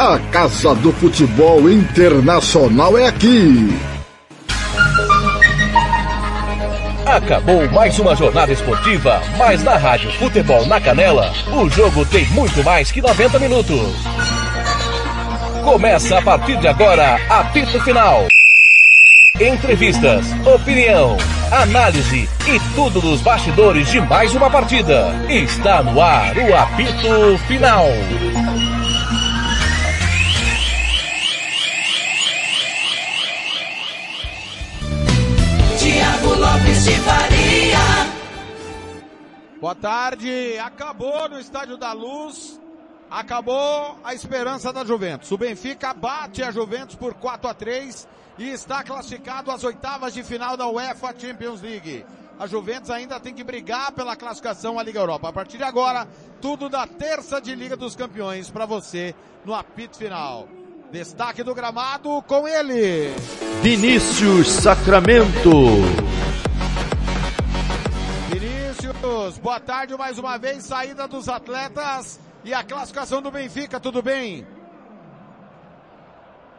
A Casa do Futebol Internacional é aqui. Acabou mais uma jornada esportiva, mas na Rádio Futebol na Canela, o jogo tem muito mais que 90 minutos. Começa a partir de agora, apito final. Entrevistas, opinião, análise e tudo dos bastidores de mais uma partida. Está no ar o apito final. Boa tarde. Acabou no Estádio da Luz. Acabou a esperança da Juventus. O Benfica bate a Juventus por 4 a 3 e está classificado às oitavas de final da UEFA Champions League. A Juventus ainda tem que brigar pela classificação à Liga Europa. A partir de agora, tudo da terça de Liga dos Campeões para você no apito final. Destaque do gramado com ele. Vinícius Sacramento. Boa tarde mais uma vez. Saída dos atletas e a classificação do Benfica, tudo bem?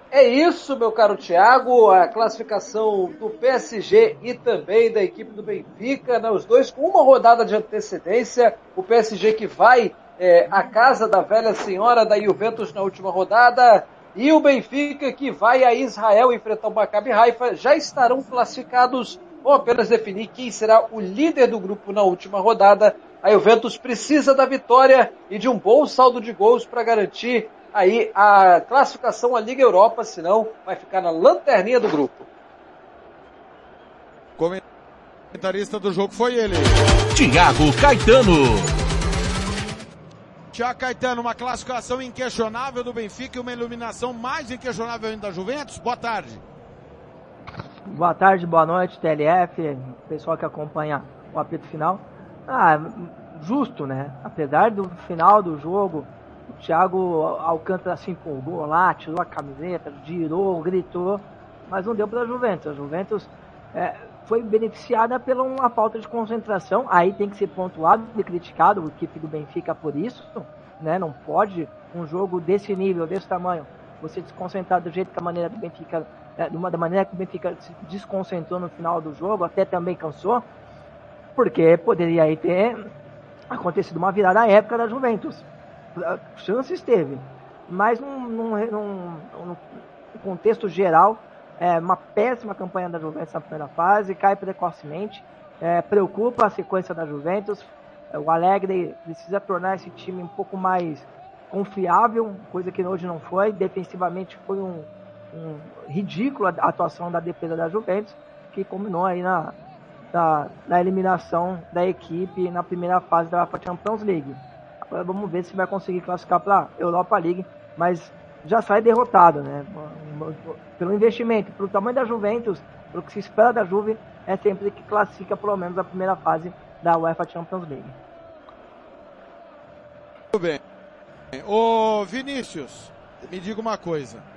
É isso, meu caro Thiago, a classificação do PSG e também da equipe do Benfica, né, os dois com uma rodada de antecedência, o PSG que vai é, à casa da velha senhora da Juventus na última rodada, e o Benfica que vai a Israel enfrentar o Maccabi Haifa, já estarão classificados, vão apenas definir quem será o líder do grupo na última rodada, a Juventus precisa da vitória e de um bom saldo de gols para garantir aí a classificação à Liga Europa, senão vai ficar na lanterninha do grupo. Comentarista do jogo foi ele. Tiago Caetano. Tiago Caetano, uma classificação inquestionável do Benfica e uma iluminação mais inquestionável ainda da Juventus. Boa tarde. Boa tarde, boa noite, TLF, pessoal que acompanha o apito final. Ah, justo, né? Apesar do final do jogo, o Thiago Alcântara se empolgou lá, tirou a camiseta, girou, gritou, mas não deu para a Juventus. A Juventus é, foi beneficiada pela uma falta de concentração, aí tem que ser pontuado e criticado, a equipe do Benfica por isso, né? Não pode um jogo desse nível, desse tamanho, você desconcentrar do jeito que a maneira do Benfica, de uma da maneira que o Benfica se desconcentrou no final do jogo, até também cansou, porque poderia aí ter acontecido uma virada à época da Juventus. Chances teve, mas num, num, num, num contexto geral, é uma péssima campanha da Juventus na primeira fase, cai precocemente, é, preocupa a sequência da Juventus. O Alegre precisa tornar esse time um pouco mais confiável, coisa que hoje não foi. Defensivamente foi um, um a atuação da defesa da Juventus, que combinou aí na, da, da, eliminação da equipe na primeira fase da UEFA Champions League. Agora vamos ver se vai conseguir classificar para Europa League, mas já sai derrotado, né? Pelo investimento, pelo tamanho da Juventus, pelo que se espera da Juve, é sempre que classifica pelo menos a primeira fase da UEFA Champions League. Tudo bem. Ô Vinícius, me diga uma coisa.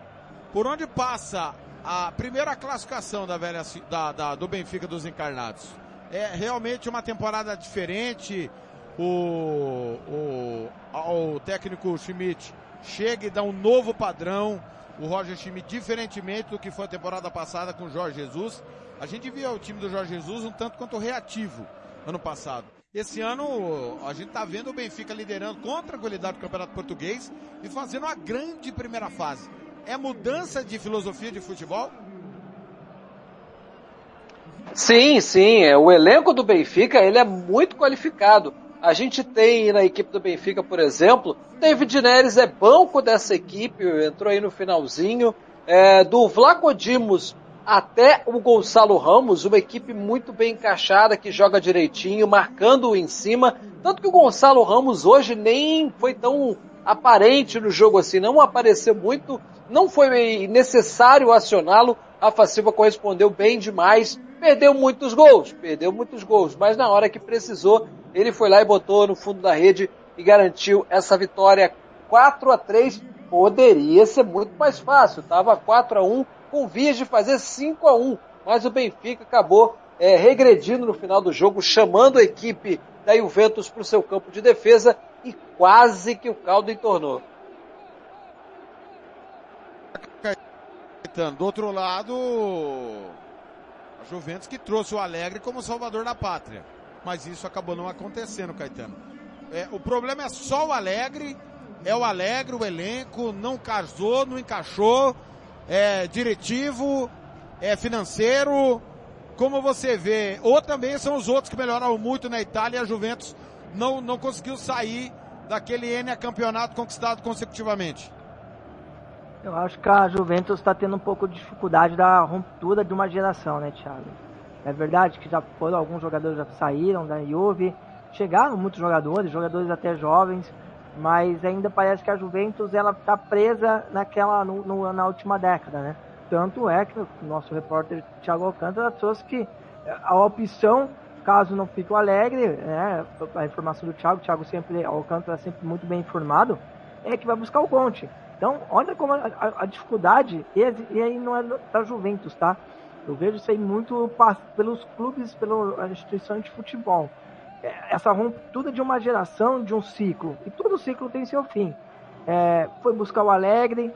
Por onde passa a primeira classificação da velha da, da, do Benfica dos Encarnados. É realmente uma temporada diferente. O, o, o técnico Schmidt chega e dá um novo padrão. O Roger Schmidt, diferentemente do que foi a temporada passada com o Jorge Jesus. A gente via o time do Jorge Jesus um tanto quanto reativo ano passado. Esse ano a gente está vendo o Benfica liderando com tranquilidade o Campeonato Português e fazendo uma grande primeira fase. É mudança de filosofia de futebol? Sim, sim. É, o elenco do Benfica ele é muito qualificado. A gente tem na equipe do Benfica, por exemplo, David Neres é banco dessa equipe, entrou aí no finalzinho. É, do Vlaco Dimos até o Gonçalo Ramos, uma equipe muito bem encaixada, que joga direitinho, marcando em cima. Tanto que o Gonçalo Ramos hoje nem foi tão aparente no jogo assim, não apareceu muito, não foi necessário acioná-lo. A Silva correspondeu bem demais, perdeu muitos gols, perdeu muitos gols, mas na hora que precisou, ele foi lá e botou no fundo da rede e garantiu essa vitória 4 a 3 Poderia ser muito mais fácil, tava 4 a 1 com vias de fazer 5 a 1 mas o Benfica acabou é, regredindo no final do jogo, chamando a equipe da Juventus para o seu campo de defesa e quase que o caldo entornou. Do outro lado, a Juventus que trouxe o Alegre como salvador da pátria. Mas isso acabou não acontecendo, Caetano. É, o problema é só o Alegre, é o Alegre, o elenco, não casou, não encaixou, é diretivo, é financeiro, como você vê, ou também são os outros que melhoraram muito na Itália a Juventus não, não conseguiu sair daquele N campeonato conquistado consecutivamente. Eu acho que a Juventus está tendo um pouco de dificuldade da ruptura de uma geração, né, Thiago? É verdade que já foram alguns jogadores já saíram da Juve, chegaram muitos jogadores, jogadores até jovens, mas ainda parece que a Juventus ela está presa naquela no, no, na última década, né? Tanto é que o nosso repórter Thiago Alcântara trouxe que a opção, caso não fique o Alegre, né, a informação do Thiago, o Thiago sempre, Alcântara sempre muito bem informado, é que vai buscar o Conte. Então, olha como a, a, a dificuldade, e, e, aí não é da Juventus, tá? Eu vejo isso aí muito pelos clubes, pela instituição de futebol. É, essa ruptura de uma geração, de um ciclo. E todo ciclo tem seu fim. É, foi buscar o Alegre,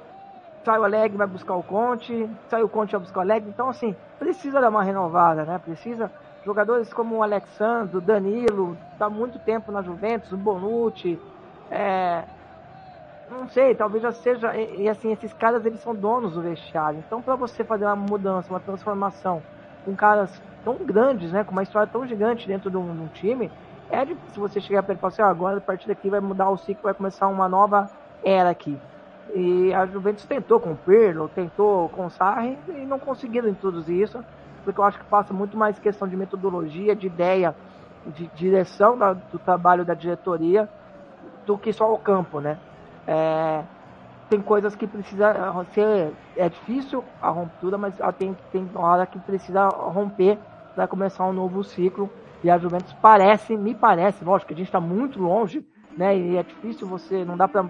sai o Alegre, vai buscar o Conte, sai o Conte, vai buscar o Alegre. Então, assim, precisa dar uma renovada, né? Precisa. Jogadores como o Alexandre, o Danilo, tá muito tempo na Juventus, o Bonucci, é, não sei, talvez já seja. E, e, assim, esses caras eles são donos do vestiário. Então, para você fazer uma mudança, uma transformação com caras tão grandes, né, com uma história tão gigante dentro de um, de um time, é difícil você chegar perto e falar assim: ah, agora a partir daqui vai mudar o ciclo, vai começar uma nova era aqui. E a Juventus tentou com o Pirlo, tentou com o Sarri e não conseguiram introduzir isso, porque eu acho que passa muito mais questão de metodologia, de ideia, de direção da, do trabalho da diretoria do que só o campo, né? É, tem coisas que precisa ser é difícil a ruptura, mas tem tem hora que precisa romper para começar um novo ciclo. E a Juventus parece, me parece, lógico que a gente está muito longe, né? E é difícil você, não dá para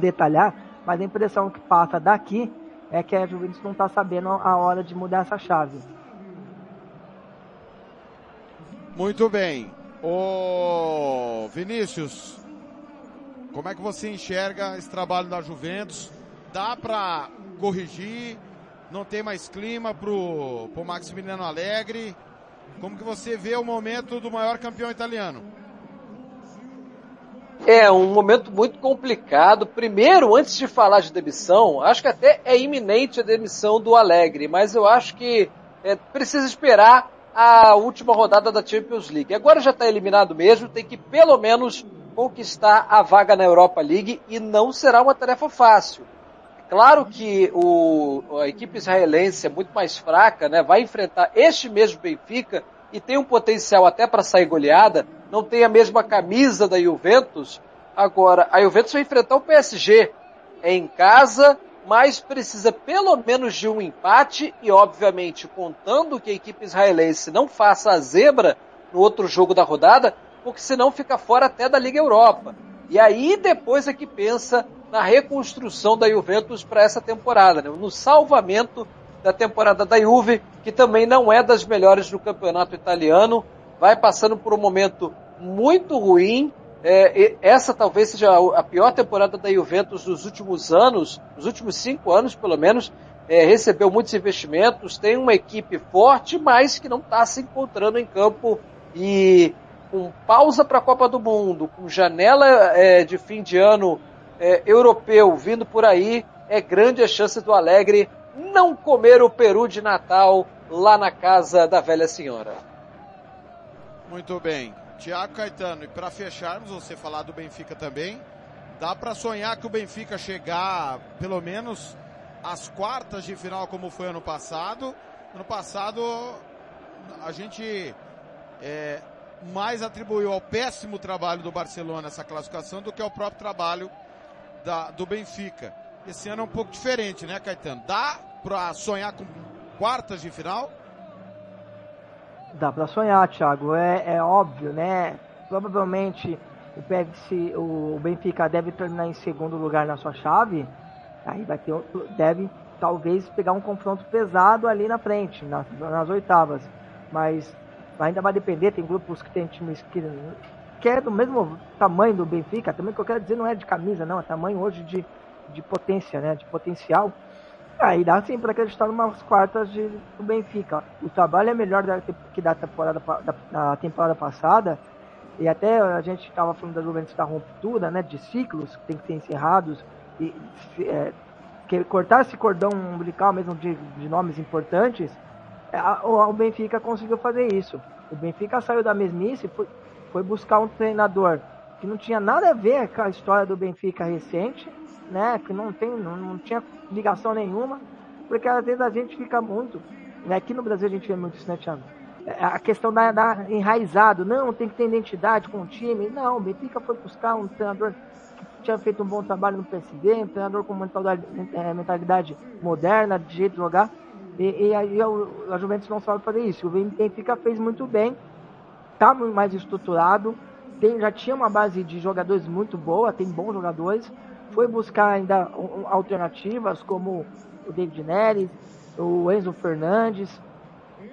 detalhar, mas a impressão que passa daqui é que a Juventus não está sabendo a hora de mudar essa chave. Muito bem. Ô Vinícius, como é que você enxerga esse trabalho da Juventus? Dá para corrigir? Não tem mais clima pro, pro Maximiliano Alegre? Como que você vê o momento do maior campeão italiano? É um momento muito complicado. Primeiro, antes de falar de demissão, acho que até é iminente a demissão do Alegre, mas eu acho que é, precisa esperar a última rodada da Champions League. Agora já está eliminado mesmo, tem que pelo menos conquistar a vaga na Europa League e não será uma tarefa fácil. Claro que o, a equipe israelense é muito mais fraca, né? vai enfrentar este mesmo Benfica e tem um potencial até para sair goleada, não tem a mesma camisa da Juventus. Agora, a Juventus vai enfrentar o PSG é em casa, mas precisa pelo menos de um empate e, obviamente, contando que a equipe israelense não faça a zebra no outro jogo da rodada, porque senão fica fora até da Liga Europa. E aí depois é que pensa na reconstrução da Juventus para essa temporada, né? no salvamento da temporada da Juve, que também não é das melhores do campeonato italiano, vai passando por um momento muito ruim. É, essa talvez seja a pior temporada da Juventus dos últimos anos, dos últimos cinco anos pelo menos. É, recebeu muitos investimentos, tem uma equipe forte, mas que não está se encontrando em campo e com pausa para a Copa do Mundo, com janela é, de fim de ano é, europeu vindo por aí, é grande a chance do Alegre não comer o peru de Natal lá na casa da velha senhora. Muito bem. Tiago Caetano, e para fecharmos, você falar do Benfica também, dá para sonhar que o Benfica chegar pelo menos às quartas de final como foi ano passado. Ano passado a gente é, mais atribuiu ao péssimo trabalho do Barcelona essa classificação do que ao próprio trabalho da, do Benfica. Esse ano é um pouco diferente, né, Caetano? Dá para sonhar com quartas de final? Dá para sonhar, Thiago. É, é óbvio, né? Provavelmente o, PFC, o Benfica deve terminar em segundo lugar na sua chave. Aí vai ter deve talvez pegar um confronto pesado ali na frente, nas, nas oitavas. Mas ainda vai depender, tem grupos que tem times que, que é do mesmo tamanho do Benfica, também que eu quero dizer não é de camisa, não, é tamanho hoje de, de potência, né? De potencial. Aí dá sim para acreditar umas quartas de, do Benfica. O trabalho é melhor da, que da temporada, da, da temporada passada. E até a gente estava falando da Juventus da ruptura, né? De ciclos que tem que ser encerrados. E é, que cortar esse cordão umbilical mesmo de, de nomes importantes, é, a, o Benfica conseguiu fazer isso. O Benfica saiu da mesmice e foi, foi buscar um treinador que não tinha nada a ver com a história do Benfica recente, né? Que não tem, não, não tinha ligação nenhuma, porque às vezes a gente fica muito, né? Aqui no Brasil a gente vê muito isso, né, Thiago? É, a questão da, da enraizado, não, tem que ter identidade com o time. Não, o Benfica foi buscar um treinador que tinha feito um bom trabalho no PSD, um treinador com mentalidade, é, mentalidade moderna, de jeito de jogar. E, e aí a, Juventus não sabe fazer isso. O Benfica fez muito bem, está mais estruturado, tem, já tinha uma base de jogadores muito boa, tem bons jogadores. Foi buscar ainda alternativas como o David Neres, o Enzo Fernandes,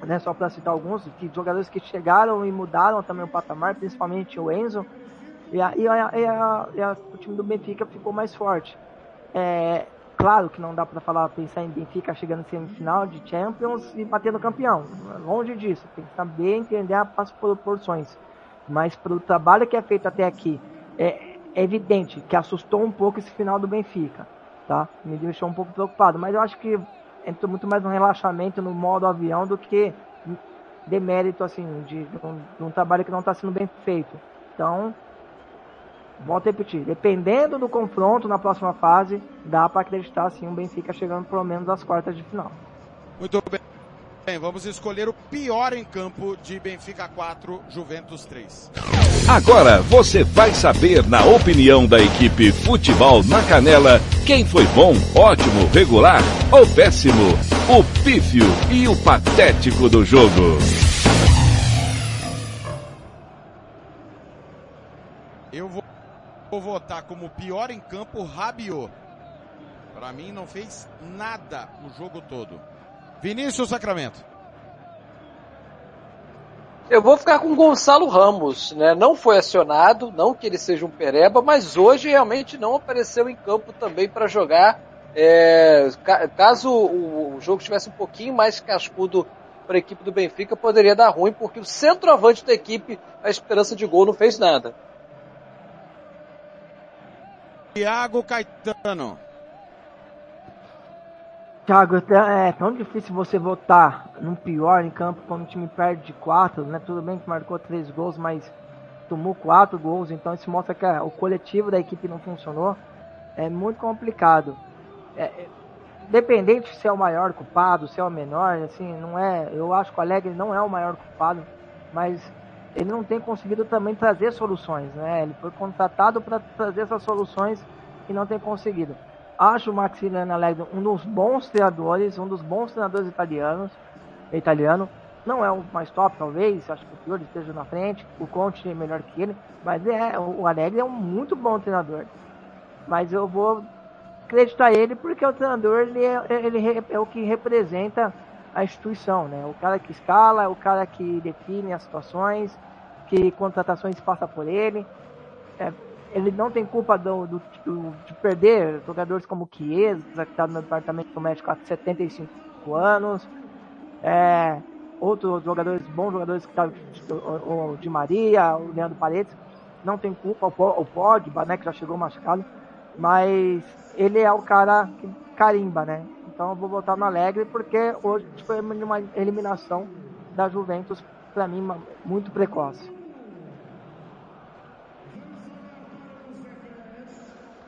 né, só para citar alguns, que jogadores que chegaram e mudaram também o patamar, principalmente o Enzo. E, a, e, a, e, a, e a, o time do Benfica ficou mais forte. É, claro que não dá para falar, pensar em Benfica chegando em semifinal de Champions e batendo campeão. Longe disso, tem que saber entender as proporções. Mas pelo trabalho que é feito até aqui, é, é evidente que assustou um pouco esse final do Benfica, tá? Me deixou um pouco preocupado, mas eu acho que entrou muito mais no relaxamento, no modo avião, do que demérito, assim, de, de, um, de um trabalho que não está sendo bem feito. Então, volto a repetir, dependendo do confronto na próxima fase, dá para acreditar sim o Benfica chegando pelo menos às quartas de final. Muito bem. Bem, vamos escolher o pior em campo de Benfica 4, Juventus 3. Agora você vai saber, na opinião da equipe Futebol na Canela, quem foi bom, ótimo, regular ou péssimo, o pífio e o patético do jogo. Eu vou, vou votar como pior em campo Rabiot. Para mim não fez nada no jogo todo. Vinícius Sacramento. Eu vou ficar com Gonçalo Ramos, né? Não foi acionado, não que ele seja um pereba, mas hoje realmente não apareceu em campo também para jogar. É, caso o, o jogo tivesse um pouquinho mais cascudo para a equipe do Benfica, poderia dar ruim, porque o centroavante da equipe, a esperança de gol, não fez nada. Thiago Caetano. Thiago, é tão difícil você votar num pior em campo quando o time perde de quatro, né? Tudo bem que marcou três gols, mas tomou quatro gols, então isso mostra que o coletivo da equipe não funcionou. É muito complicado. É, é, dependente se é o maior culpado, se é o menor, assim, não é. Eu acho que o Alegre não é o maior culpado, mas ele não tem conseguido também trazer soluções, né? Ele foi contratado para trazer essas soluções e não tem conseguido. Acho o Maximiliano Allegri um dos bons treinadores, um dos bons treinadores italianos. Italiano. Não é o mais top, talvez. Acho que o Fiore esteja na frente. O Conte é melhor que ele. Mas é, o Allegri é um muito bom treinador. Mas eu vou acreditar ele porque o treinador ele é, ele é o que representa a instituição, né? O cara que escala, o cara que define as situações, que contratações passa por ele. É, ele não tem culpa do, do, do de perder jogadores como Chiesa, que está no departamento médico há 75 anos. É, outros jogadores, bons jogadores que tá, o, o Di Maria, o Leandro Paredes, não tem culpa, o, o Pogba, né, que já chegou machucado, mas ele é o cara que carimba, né? Então eu vou votar no Alegre porque hoje foi uma eliminação da Juventus, para mim, muito precoce.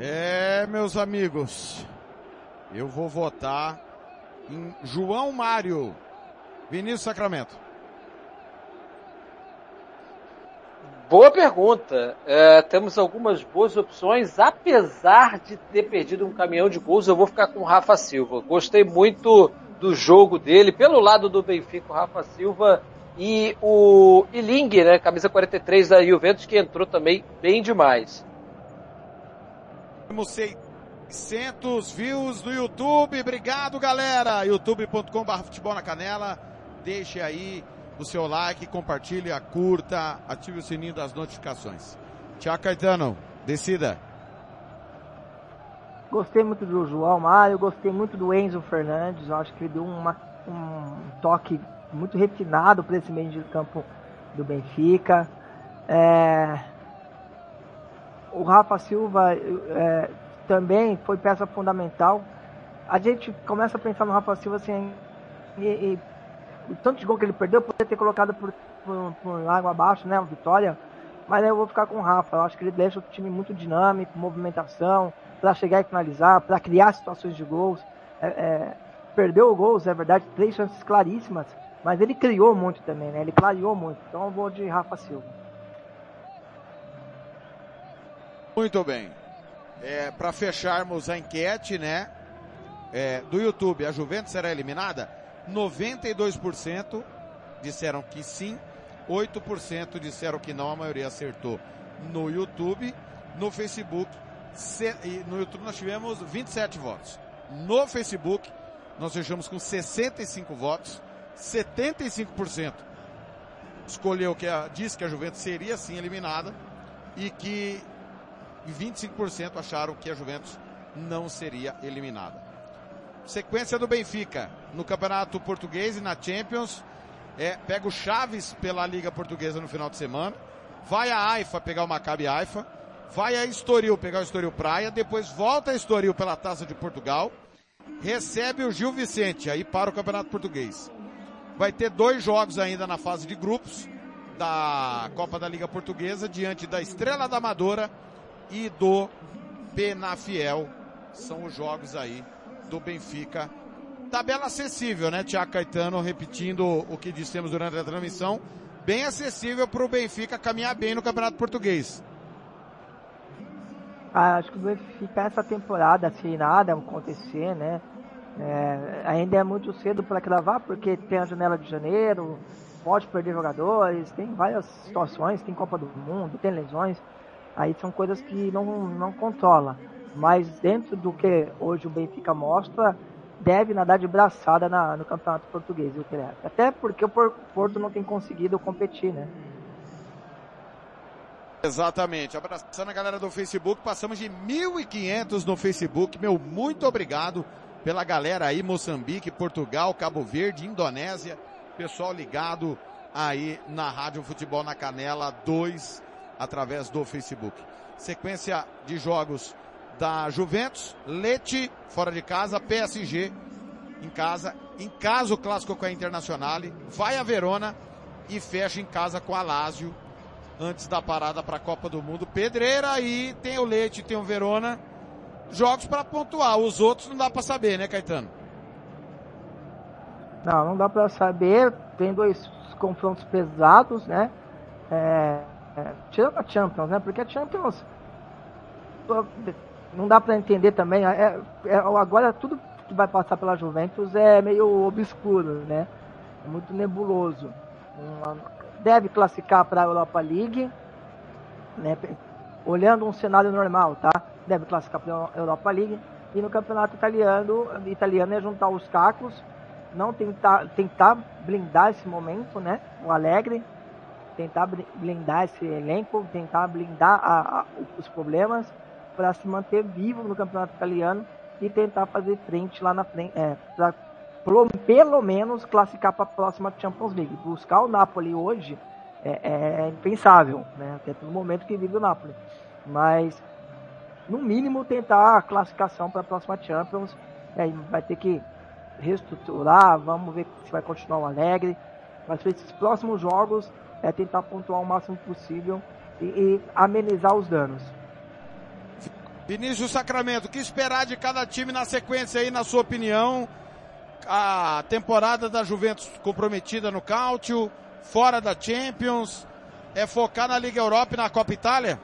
É, meus amigos, eu vou votar em João Mário, Vinícius Sacramento. Boa pergunta. É, temos algumas boas opções, apesar de ter perdido um caminhão de gols, eu vou ficar com o Rafa Silva. Gostei muito do jogo dele, pelo lado do Benfica, o Rafa Silva e o Iling, né, camisa 43 da Juventus, que entrou também bem demais. Temos 600 views no YouTube. Obrigado, galera. youtube.com.br futebol na canela. Deixe aí o seu like, compartilhe, curta, ative o sininho das notificações. Tiago Caetano, decida. Gostei muito do João Mário, gostei muito do Enzo Fernandes. Acho que ele deu uma, um toque muito refinado para esse meio de campo do Benfica. É... O Rafa Silva é, também foi peça fundamental. A gente começa a pensar no Rafa Silva assim, e, e o tanto de gol que ele perdeu, poderia ter colocado por, por, por água abaixo, né? Uma vitória. Mas eu vou ficar com o Rafa. Eu acho que ele deixa o time muito dinâmico, movimentação, para chegar e finalizar, para criar situações de gols. É, é, perdeu gols, é verdade, três chances claríssimas, mas ele criou muito também, né? Ele clareou muito. Então eu vou de Rafa Silva. Muito bem. É, para fecharmos a enquete, né? É, do YouTube, a Juventus será eliminada? 92% disseram que sim, 8% disseram que não, a maioria acertou no YouTube. No Facebook, no YouTube nós tivemos 27 votos. No Facebook, nós fechamos com 65 votos, 75% escolheu que a, disse que a Juventus seria sim eliminada e que 25% acharam que a Juventus não seria eliminada. Sequência do Benfica no Campeonato Português e na Champions. É, pega o Chaves pela Liga Portuguesa no final de semana. Vai a Haifa pegar o Maccabi Haifa. Vai a Estoril pegar o Estoril Praia. Depois volta a Estoril pela Taça de Portugal. Recebe o Gil Vicente aí para o Campeonato Português. Vai ter dois jogos ainda na fase de grupos da Copa da Liga Portuguesa diante da Estrela da Amadora e do Penafiel. São os jogos aí do Benfica. Tabela acessível, né, Tiago Caetano, repetindo o que dissemos durante a transmissão, bem acessível para o Benfica caminhar bem no Campeonato Português. Ah, acho que o Benfica essa temporada, se nada acontecer, né, é, ainda é muito cedo para cravar, porque tem a janela de janeiro, pode perder jogadores, tem várias situações, tem Copa do Mundo, tem lesões, aí são coisas que não, não controla mas dentro do que hoje o Benfica mostra, deve nadar de braçada na, no Campeonato Português, eu creio. Até porque o Porto não tem conseguido competir, né? Exatamente. Abraçando a galera do Facebook, passamos de 1.500 no Facebook. Meu, muito obrigado pela galera aí, Moçambique, Portugal, Cabo Verde, Indonésia. Pessoal ligado aí na Rádio Futebol na Canela 2, através do Facebook. Sequência de jogos da Juventus, Leti fora de casa, PSG em casa, em casa o clássico com a Internazionale, vai a Verona e fecha em casa com a Lazio antes da parada para a Copa do Mundo. Pedreira e tem o Leite, tem o Verona. Jogos para pontuar, os outros não dá para saber, né, Caetano? Não, não dá para saber. Tem dois confrontos pesados, né? É, tirando a Champions, né? Porque a Champions não dá para entender também. É, é, agora tudo que vai passar pela Juventus é meio obscuro, né? É muito nebuloso. Deve classificar para a Europa League, né? Olhando um cenário normal, tá? Deve classificar para a Europa League e no campeonato italiano, italiano é juntar os cacos, não tentar, tentar blindar esse momento, né? O Alegre, tentar blindar esse elenco, tentar blindar a, a, os problemas para se manter vivo no campeonato italiano e tentar fazer frente lá na frente, é, pelo menos classificar para a próxima Champions League. Buscar o Napoli hoje é, é impensável, né? até pelo momento que vive o Napoli. Mas, no mínimo, tentar a classificação para a próxima Champions. Aí vai ter que reestruturar, vamos ver se vai continuar o Alegre. Mas esses próximos jogos é tentar pontuar o máximo possível e, e amenizar os danos. Vinícius Sacramento, o que esperar de cada time na sequência aí, na sua opinião? A temporada da Juventus comprometida no Cáutio, fora da Champions. é focar na Liga Europa e na Copa Itália?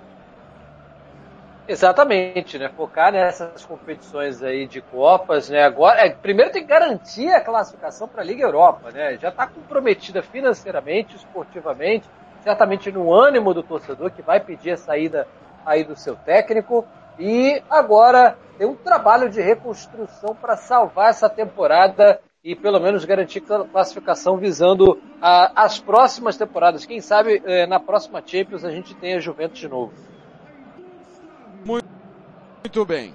Exatamente, né? Focar nessas competições aí de Copas, né? Agora, é, primeiro tem que garantir a classificação para a Liga Europa, né? Já está comprometida financeiramente, esportivamente, certamente no ânimo do torcedor que vai pedir a saída aí do seu técnico. E agora tem um trabalho de reconstrução para salvar essa temporada e pelo menos garantir classificação visando a, as próximas temporadas. Quem sabe eh, na próxima Champions a gente tenha Juventus de novo. Muito bem.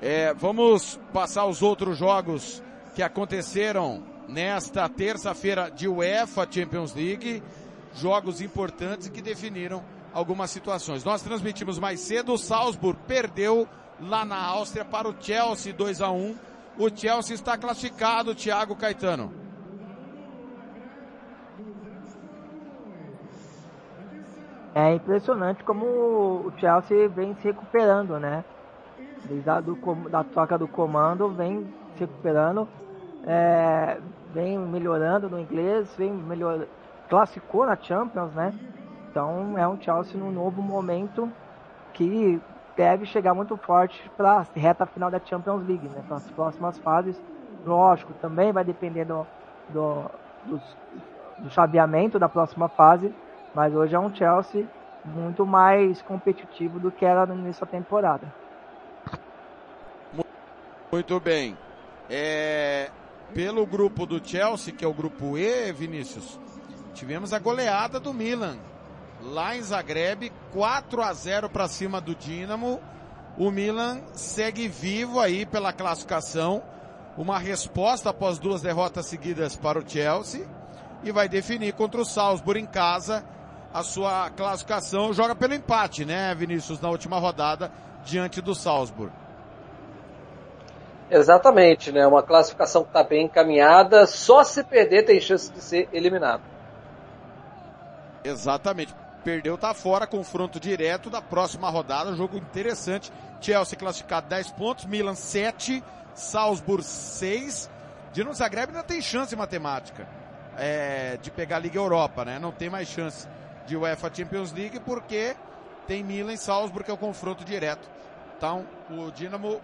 É, vamos passar os outros jogos que aconteceram nesta terça-feira de UEFA Champions League. Jogos importantes que definiram algumas situações. Nós transmitimos mais cedo, o Salzburg perdeu lá na Áustria para o Chelsea 2 a 1. O Chelsea está classificado, Thiago Caetano. É impressionante como o Chelsea vem se recuperando, né? Desde a do, da troca do comando, vem se recuperando, é, vem melhorando no inglês, vem melhor, classificou na Champions, né? Então é um Chelsea num novo momento que deve chegar muito forte para a reta final da Champions League, né? Para as próximas fases. Lógico, também vai depender do, do, do, do chaveamento da próxima fase, mas hoje é um Chelsea muito mais competitivo do que era no início da temporada. Muito bem. É, pelo grupo do Chelsea, que é o grupo E, Vinícius, tivemos a goleada do Milan. Lá em Zagreb, 4 a 0 para cima do Dinamo. O Milan segue vivo aí pela classificação. Uma resposta após duas derrotas seguidas para o Chelsea. E vai definir contra o Salzburg em casa a sua classificação. Joga pelo empate, né, Vinícius, na última rodada, diante do Salzburg. Exatamente, né? Uma classificação que está bem encaminhada. Só se perder tem chance de ser eliminado. Exatamente. Perdeu, tá fora, confronto direto da próxima rodada. Jogo interessante. Chelsea classificado 10 pontos, Milan 7, Salzburg 6. Dinamo Zagreb ainda tem chance matemática é, de pegar a Liga Europa, né? Não tem mais chance de UEFA Champions League porque tem Milan e Salzburg que é o confronto direto. Então, o Dinamo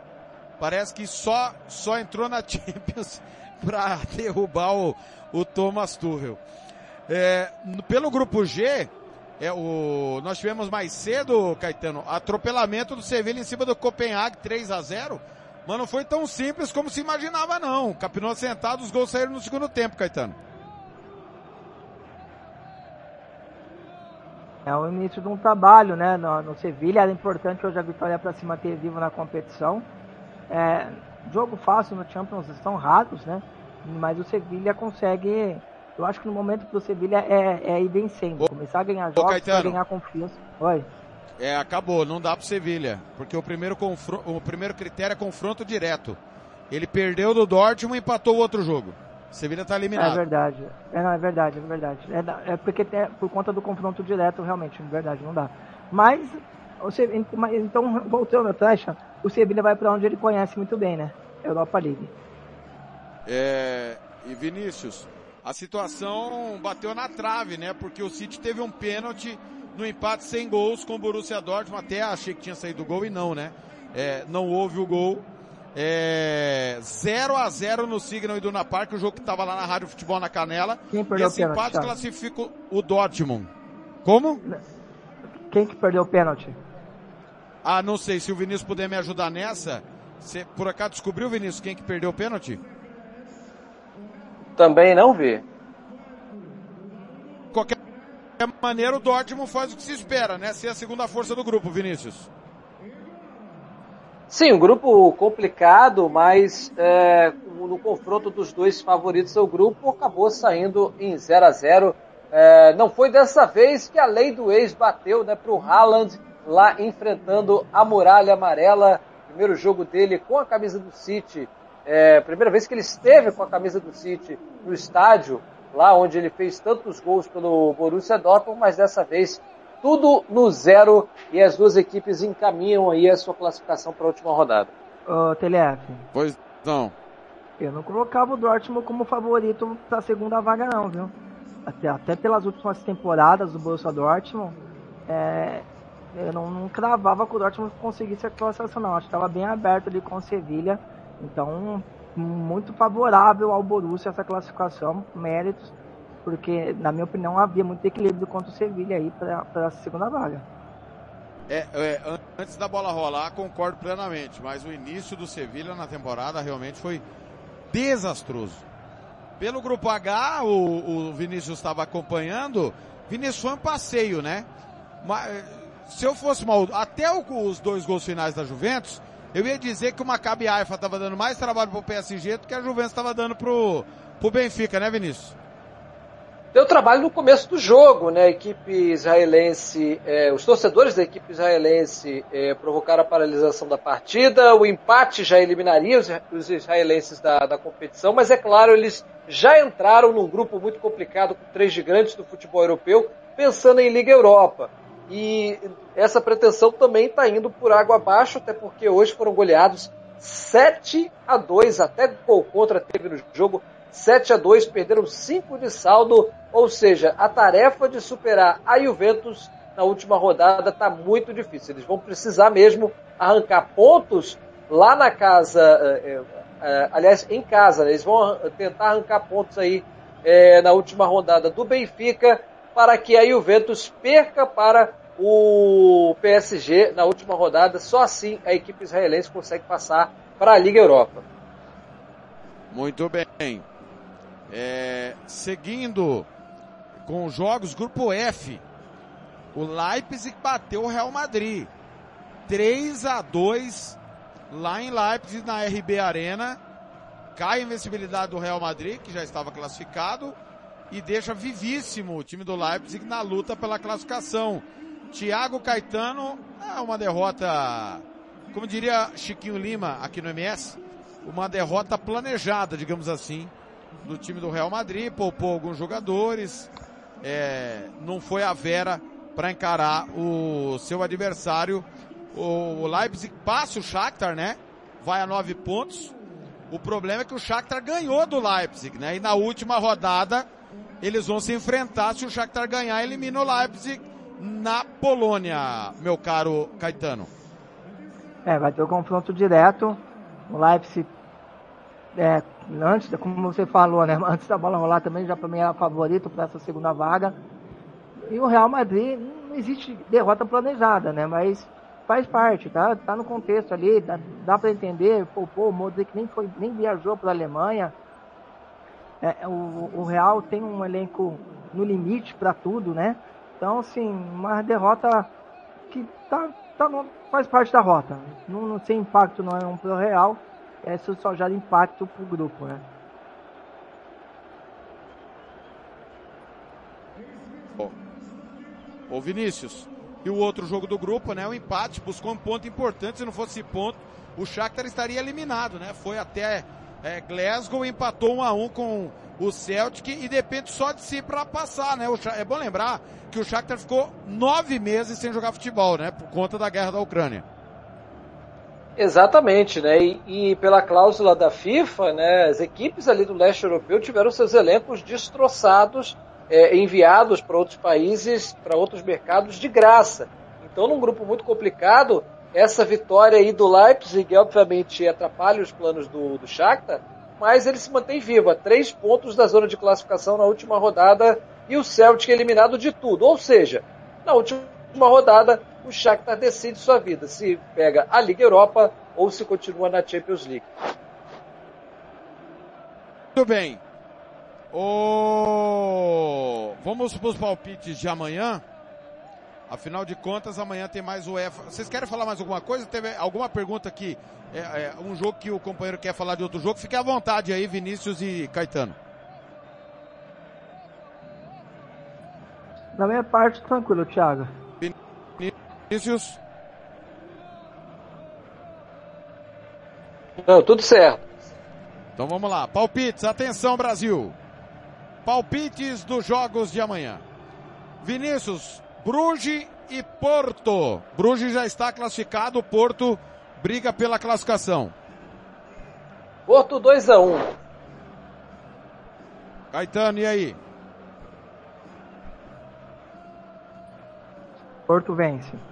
parece que só, só entrou na Champions para derrubar o, o Thomas Tuchel. É, pelo grupo G, é o, nós tivemos mais cedo, Caetano, atropelamento do Sevilla em cima do Copenhague 3 a 0 mas não foi tão simples como se imaginava não. Capinou sentado, os gols saíram no segundo tempo, Caetano. É o início de um trabalho, né? No, no Sevilha era importante hoje a vitória para se manter vivo na competição. É, jogo fácil no Champions são raros, né? Mas o Sevilha consegue. Eu acho que no momento do Sevilha é, é ir vencendo, começar a ganhar jogos, ganhar confiança. Oi. É, acabou, não dá pro Sevilha, porque o primeiro, o primeiro critério é confronto direto. Ele perdeu do Dortmund e empatou o outro jogo. Sevilha está eliminado. É verdade. É, não, é verdade, é verdade. É, é porque é por conta do confronto direto, realmente, é verdade, não dá. Mas, você, então, voltando atrás, o Sevilha vai para onde ele conhece muito bem, né? Europa League. É, e Vinícius, a situação bateu na trave, né? Porque o City teve um pênalti no empate sem gols com o Borussia Dortmund. Até achei que tinha saído o gol e não, né? É, não houve o gol. É, 0 a 0 no Signal Iduna Park, o jogo que estava lá na Rádio Futebol na Canela. Quem perdeu Esse o pênalti, empate Thiago? classifica o Dortmund. Como? Quem que perdeu o pênalti? Ah, não sei, se o Vinícius puder me ajudar nessa. Você por acaso descobriu, Vinícius, quem que perdeu o pênalti? Também não vi. De qualquer maneira, o Dortmund faz o que se espera, né? Ser a segunda força do grupo, Vinícius. Sim, um grupo complicado, mas é, no confronto dos dois favoritos do grupo acabou saindo em 0 a 0 é, Não foi dessa vez que a lei do ex bateu né, para o Haaland lá enfrentando a Muralha Amarela. Primeiro jogo dele com a camisa do City. É, primeira vez que ele esteve com a camisa do City no estádio, lá onde ele fez tantos gols pelo Borussia Dortmund, mas dessa vez tudo no zero e as duas equipes encaminham aí a sua classificação para a última rodada. Ô, TLF, Pois não. eu não colocava o Dortmund como favorito para a segunda vaga não, viu? até, até pelas últimas temporadas do Borussia Dortmund, é, eu não, não cravava que o Dortmund conseguisse a classificação, não. Acho que estava bem aberto ali com o Sevilha. Então, muito favorável ao Borussia essa classificação, méritos, porque, na minha opinião, havia muito equilíbrio contra o Sevilha aí para a segunda vaga. É, é, antes da bola rolar, concordo plenamente, mas o início do Sevilha na temporada realmente foi desastroso. Pelo grupo H, o, o Vinícius estava acompanhando, Vinícius foi um passeio, né? Mas, se eu fosse mal, até os dois gols finais da Juventus, eu ia dizer que o Maccabi Haifa estava dando mais trabalho pro PSG do que a Juventus estava dando pro, pro Benfica, né, Vinícius? Deu trabalho no começo do jogo, né? A equipe israelense, é, os torcedores da equipe israelense é, provocaram a paralisação da partida. O empate já eliminaria os, os israelenses da, da, competição, mas é claro, eles já entraram num grupo muito complicado com três gigantes do futebol europeu, pensando em Liga Europa. E essa pretensão também está indo por água abaixo, até porque hoje foram goleados 7 a 2, até gol contra teve no jogo 7 a 2, perderam 5 de saldo, ou seja, a tarefa de superar a Juventus na última rodada está muito difícil. Eles vão precisar mesmo arrancar pontos lá na casa, é, é, aliás, em casa, né? eles vão tentar arrancar pontos aí na última rodada do Benfica para que a Juventus perca para o PSG na última rodada. Só assim a equipe israelense consegue passar para a Liga Europa. Muito bem. É, seguindo com os jogos, grupo F. O Leipzig bateu o Real Madrid. 3 a 2 lá em Leipzig, na RB Arena. Cai a invencibilidade do Real Madrid, que já estava classificado, e deixa vivíssimo o time do Leipzig na luta pela classificação. Thiago Caetano, é uma derrota, como diria Chiquinho Lima aqui no MS, uma derrota planejada, digamos assim, do time do Real Madrid, poupou alguns jogadores, é, não foi a Vera para encarar o seu adversário. O Leipzig passa o Shakhtar, né? Vai a nove pontos. O problema é que o Shakhtar ganhou do Leipzig, né? E na última rodada eles vão se enfrentar. Se o Shakhtar ganhar, elimina o Leipzig na Polônia, meu caro Caetano. É, vai ter o um confronto direto. O Leipzig é, antes, como você falou, né? Antes da bola rolar também já para mim era favorito para essa segunda vaga. E o Real Madrid não existe derrota planejada, né? Mas faz parte, tá? Tá no contexto ali, dá, dá para entender. Pô, pô, o Modric nem foi, nem viajou para a Alemanha. É, o, o Real tem um elenco no limite para tudo, né? Então, assim, uma derrota que tá, tá faz parte da rota. Não, não sem impacto não é um pro Real isso só gera impacto pro grupo, né? Ô Vinícius, e o outro jogo do grupo, né? O empate, buscou um ponto importante, se não fosse esse ponto, o Shakhtar estaria eliminado, né? Foi até é, Glasgow, empatou um a um com o Celtic e depende só de si para passar, né? O, é bom lembrar que o Shakhtar ficou nove meses sem jogar futebol, né? Por conta da guerra da Ucrânia. Exatamente, né? E, e, pela cláusula da FIFA, né, as equipes ali do leste europeu tiveram seus elencos destroçados, é, enviados para outros países, para outros mercados de graça. Então, num grupo muito complicado, essa vitória aí do Leipzig, obviamente, atrapalha os planos do, do Shakhtar, mas ele se mantém vivo, a três pontos da zona de classificação na última rodada e o Celtic eliminado de tudo. Ou seja, na última rodada, o Shakhtar decide sua vida, se pega a Liga Europa ou se continua na Champions League. Muito bem. O... Vamos para os palpites de amanhã. Afinal de contas, amanhã tem mais o EFA. Vocês querem falar mais alguma coisa? Teve alguma pergunta aqui? É, é, um jogo que o companheiro quer falar de outro jogo? Fique à vontade aí, Vinícius e Caetano. Na minha parte, tranquilo, Thiago. Vinícius. Não, tudo certo. Então vamos lá. Palpites, atenção Brasil. Palpites dos jogos de amanhã. Vinícius, Bruges e Porto. Bruges já está classificado, Porto briga pela classificação. Porto 2 a 1. Um. Caetano, e aí? Porto vence.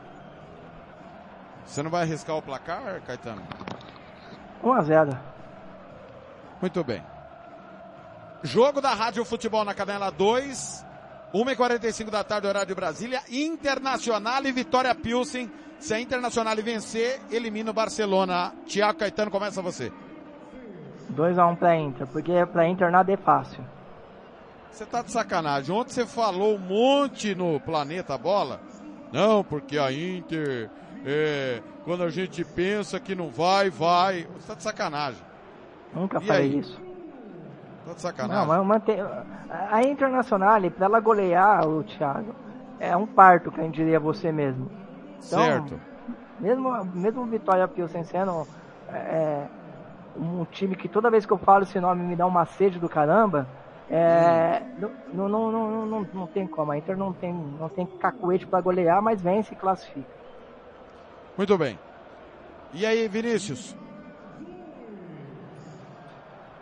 Você não vai arriscar o placar, Caetano? 1 a 0. Muito bem. Jogo da Rádio Futebol na Canela 2, 1h45 da tarde, horário de Brasília. Internacional e Vitória Pilsen. Se a Internacional vencer, elimina o Barcelona. Tiago Caetano, começa você. 2x1 pra Inter, porque pra Inter nada é fácil. Você tá de sacanagem. Ontem você falou um monte no Planeta Bola. Não, porque a Inter, é, quando a gente pensa que não vai, vai. Você tá de sacanagem. Nunca E falei aí? isso. Tá de sacanagem. Não, mas a Internacional, pra ela golear o Thiago, é um parto, quem diria você mesmo. Então, certo. Mesmo, mesmo Vitória Pilsen sendo é, um time que toda vez que eu falo esse nome me dá uma sede do caramba, é, não, não, não, não, não, não tem como. A Inter não tem, não tem cacuete pra golear, mas vence e classifica. Muito bem. E aí, Vinícius?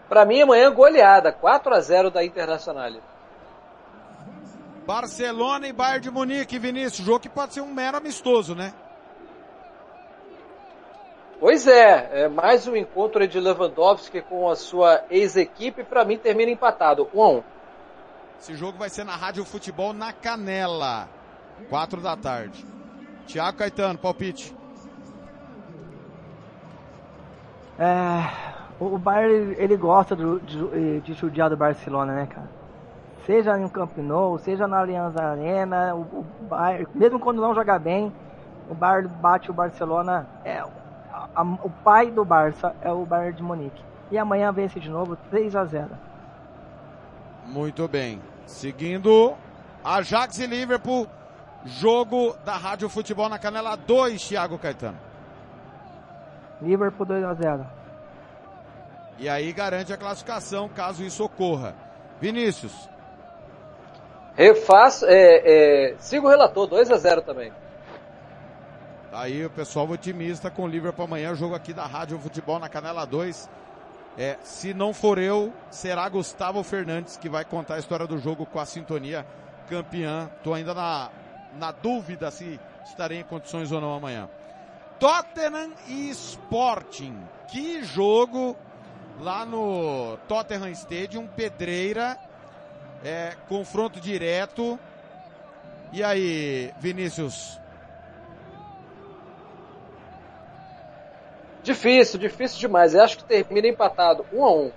Pra mim, amanhã, goleada. 4 a 0 da Internacional. Barcelona e Bayern de Munique, Vinícius. Jogo que pode ser um mero amistoso, né? Pois é, é mais um encontro de Lewandowski com a sua ex-equipe. Pra mim, termina empatado. 1 a 1 Esse jogo vai ser na Rádio Futebol na Canela. Quatro da tarde. Tiago Caetano, palpite. É, o Bayern ele gosta do- de, de judiar do Barcelona, né, cara? Seja no Camp Nou, seja na Allianz Arena, o, o Bayern, mesmo quando não joga bem, o Bayern bate o Barcelona. É, a- a- o pai do Barça é o Bayern de Munique. E amanhã vence de novo 3 a 0. Muito bem. Seguindo, Ajax e Liverpool. Jogo da Rádio Futebol na Canela 2, Thiago Caetano. Liverpool 2 a 0. E aí garante a classificação caso isso ocorra. Vinícius, Refaço, é, é, sigo o relator, 2 a 0 também. tá aí o pessoal otimista com o Liverpool amanhã, jogo aqui da Rádio Futebol na Canela 2. É, se não for eu, será Gustavo Fernandes que vai contar a história do jogo com a sintonia campeã. Tô ainda na, na dúvida se estarei em condições ou não amanhã. Tottenham e Sporting. Que jogo lá no Tottenham Stadium, Pedreira, é, confronto direto. E aí, Vinícius? Difícil, difícil demais. Eu acho que termina empatado. 1 a 1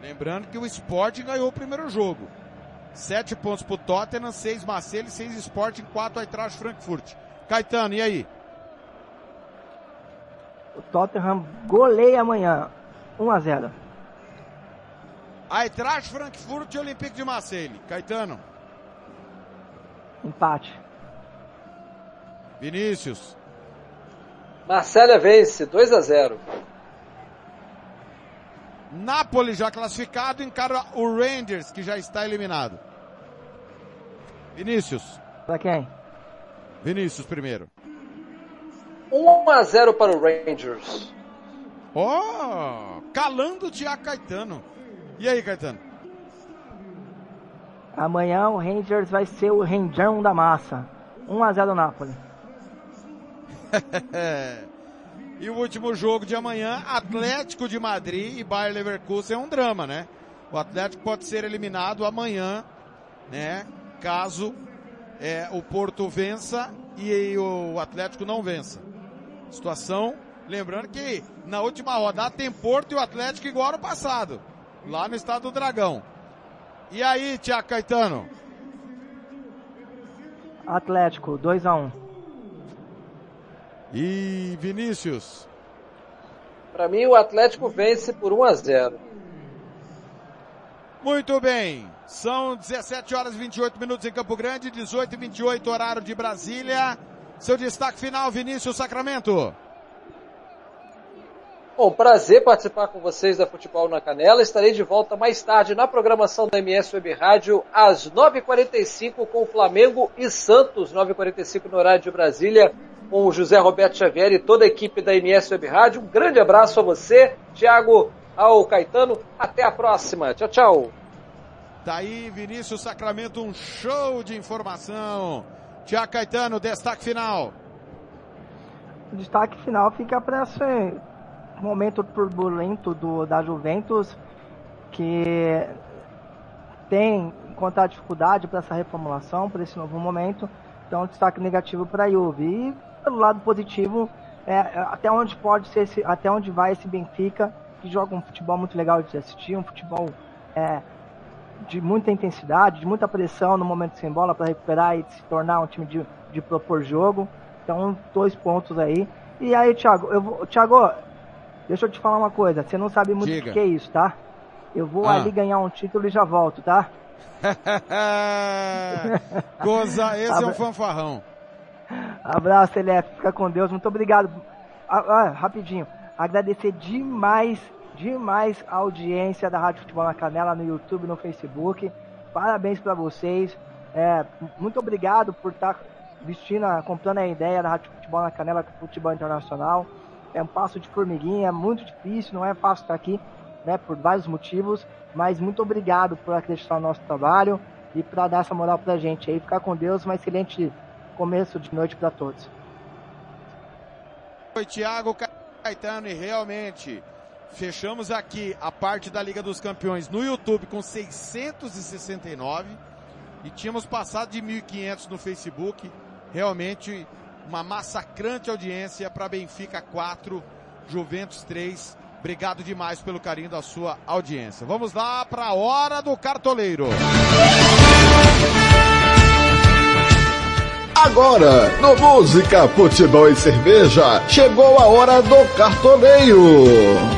Lembrando que o Sport ganhou o primeiro jogo. Sete pontos pro Tottenham, seis Marcelo, seis Sporting, quatro atrás Frankfurt. Caetano, e aí? O Tottenham goleia amanhã 1 a 0. Eintracht Frankfurt e Olympique de Marseille. Caetano, Empate. Vinícius, Marcélia vence, 2 a 0 Napoli já classificado, encara o Rangers, que já está eliminado. Vinícius, Pra quem? Vinícius primeiro. 1 a 0 para o Rangers. Ó, calando o Tiago Caetano. E aí, Caetano? Amanhã o Rangers vai ser o Rendão da massa. 1 a 0 Napoli. e o último jogo de amanhã, Atlético de Madrid e Bayer Leverkusen é um drama, né? O Atlético pode ser eliminado amanhã, né? Caso é, o Porto vença e o Atlético não vença. Situação, lembrando que na última rodada tem Porto e o Atlético igual ano passado, lá no estado do Dragão. E aí, Tiago Caetano? Atlético 2 a 1. E Vinícius? Para mim, o Atlético vence por 1 a 0 Muito bem. São 17 horas e 28 minutos em Campo Grande, 18 e 28 horário de Brasília. Seu destaque final, Vinícius Sacramento. Bom, prazer participar com vocês da Futebol na Canela. Estarei de volta mais tarde na programação da MS Web Rádio às 9h45 com Flamengo e Santos, 9h45 no horário de Brasília, com o José Roberto Xavier e toda a equipe da MS Web Rádio. Um grande abraço a você, Thiago, ao Caetano. Até a próxima. Tchau, tchau. Daí, Vinícius Sacramento, um show de informação. Tiago Caetano, destaque final. O destaque final fica para esse momento turbulento do, da Juventus, que tem encontrar dificuldade para essa reformulação, para esse novo momento. Então, destaque negativo para a Juve. E pelo lado positivo, é, até onde pode ser, esse, até onde vai esse Benfica, que joga um futebol muito legal de assistir, um futebol é, de muita intensidade, de muita pressão no momento sem bola para recuperar e se tornar um time de, de propor jogo. Então, dois pontos aí. E aí, Thiago, eu vou, Thiago, deixa eu te falar uma coisa. Você não sabe muito o que é isso, tá? Eu vou ah. ali ganhar um título e já volto, tá? Goza, esse Abra... é um fanfarrão. Abraço, Celeste. Fica com Deus. Muito obrigado. Ah, ah, rapidinho. Agradecer demais, demais a audiência da Rádio Futebol na Canela no YouTube, no Facebook. Parabéns para vocês. É, muito obrigado por estar tá vestindo, comprando a ideia da Rádio Futebol na Canela com Futebol Internacional. É um passo de formiguinha, é muito difícil, não é fácil estar aqui, né, por vários motivos. Mas muito obrigado por acreditar no nosso trabalho e para dar essa moral pra gente aí. Ficar com Deus, um excelente começo de noite para todos. Oi, Thiago Caetano, e realmente fechamos aqui a parte da Liga dos Campeões no YouTube com 669 e tínhamos passado de 1.500 no Facebook. Realmente uma massacrante audiência para Benfica 4, Juventus 3. Obrigado demais pelo carinho da sua audiência. Vamos lá para a hora do cartoleiro. Agora, no Música, Futebol e Cerveja, chegou a hora do cartoleiro.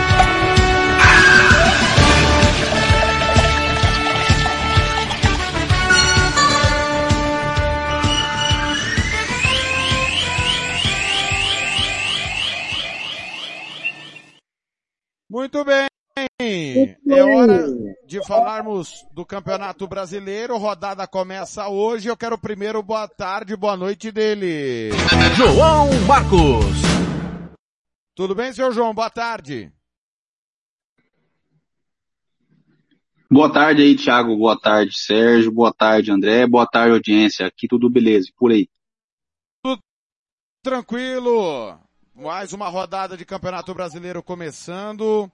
É hora de falarmos do Campeonato Brasileiro. Rodada começa hoje. Eu quero primeiro boa tarde, boa noite dele. João Marcos. Tudo bem, senhor João? Boa tarde. Boa tarde aí, Thiago. Boa tarde, Sérgio. Boa tarde, André. Boa tarde, audiência. Aqui tudo beleza. Por aí. Tudo tranquilo. Mais uma rodada de Campeonato Brasileiro começando.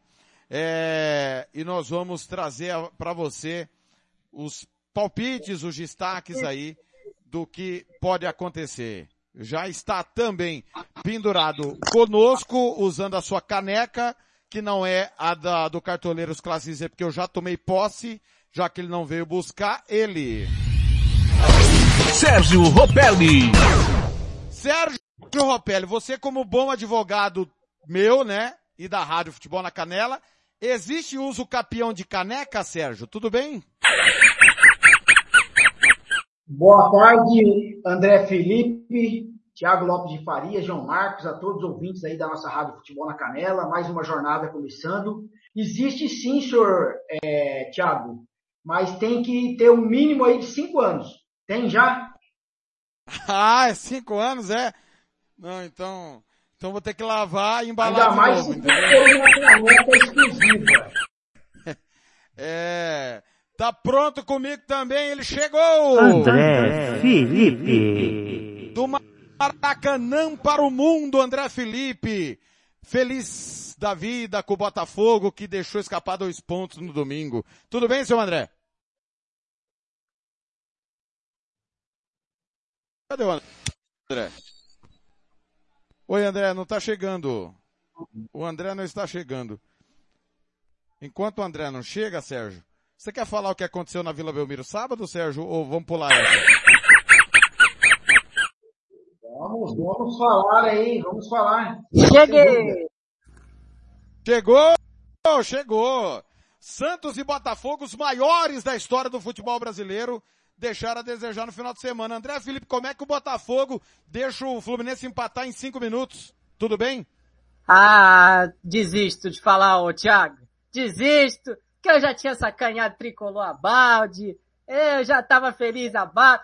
É, e nós vamos trazer para você os palpites, os destaques aí do que pode acontecer. Já está também pendurado conosco, usando a sua caneca, que não é a da, do Cartoleiros Classe Z, porque eu já tomei posse, já que ele não veio buscar, ele. Sérgio Ropelli. Sérgio Ropelli, você como bom advogado meu, né, e da Rádio Futebol na Canela, existe uso capião de caneca, Sérgio? Tudo bem? Boa tarde, André Felipe, Tiago Lopes de Faria, João Marcos, a todos os ouvintes aí da nossa Rádio Futebol na Canela, mais uma jornada começando. Existe sim, senhor é, Tiago, mas tem que ter um mínimo aí de cinco anos. Tem já? Ah, é cinco anos, é? Não, então, então vou ter que lavar e embalar Ainda mais novo, entendeu? É, tá pronto comigo também, ele chegou! André Felipe. Do Maracanã para o mundo, André Felipe. Feliz da vida com o Botafogo que deixou escapar dois pontos no domingo. Tudo bem, seu André? Cadê o André? Oi, André, não está chegando. O André não está chegando. Enquanto o André não chega, Sérgio, você quer falar o que aconteceu na Vila Belmiro sábado, Sérgio, ou vamos pular essa? Vamos, vamos falar aí, vamos falar. Cheguei! Chegou! Chegou! Santos e Botafogo, os maiores da história do futebol brasileiro, deixaram a desejar no final de semana. André Felipe, como é que o Botafogo deixa o Fluminense empatar em cinco minutos? Tudo bem? Ah, desisto de falar, ô Thiago. Desisto, que eu já tinha sacaneado tricolor a balde. Eu já tava feliz a balde.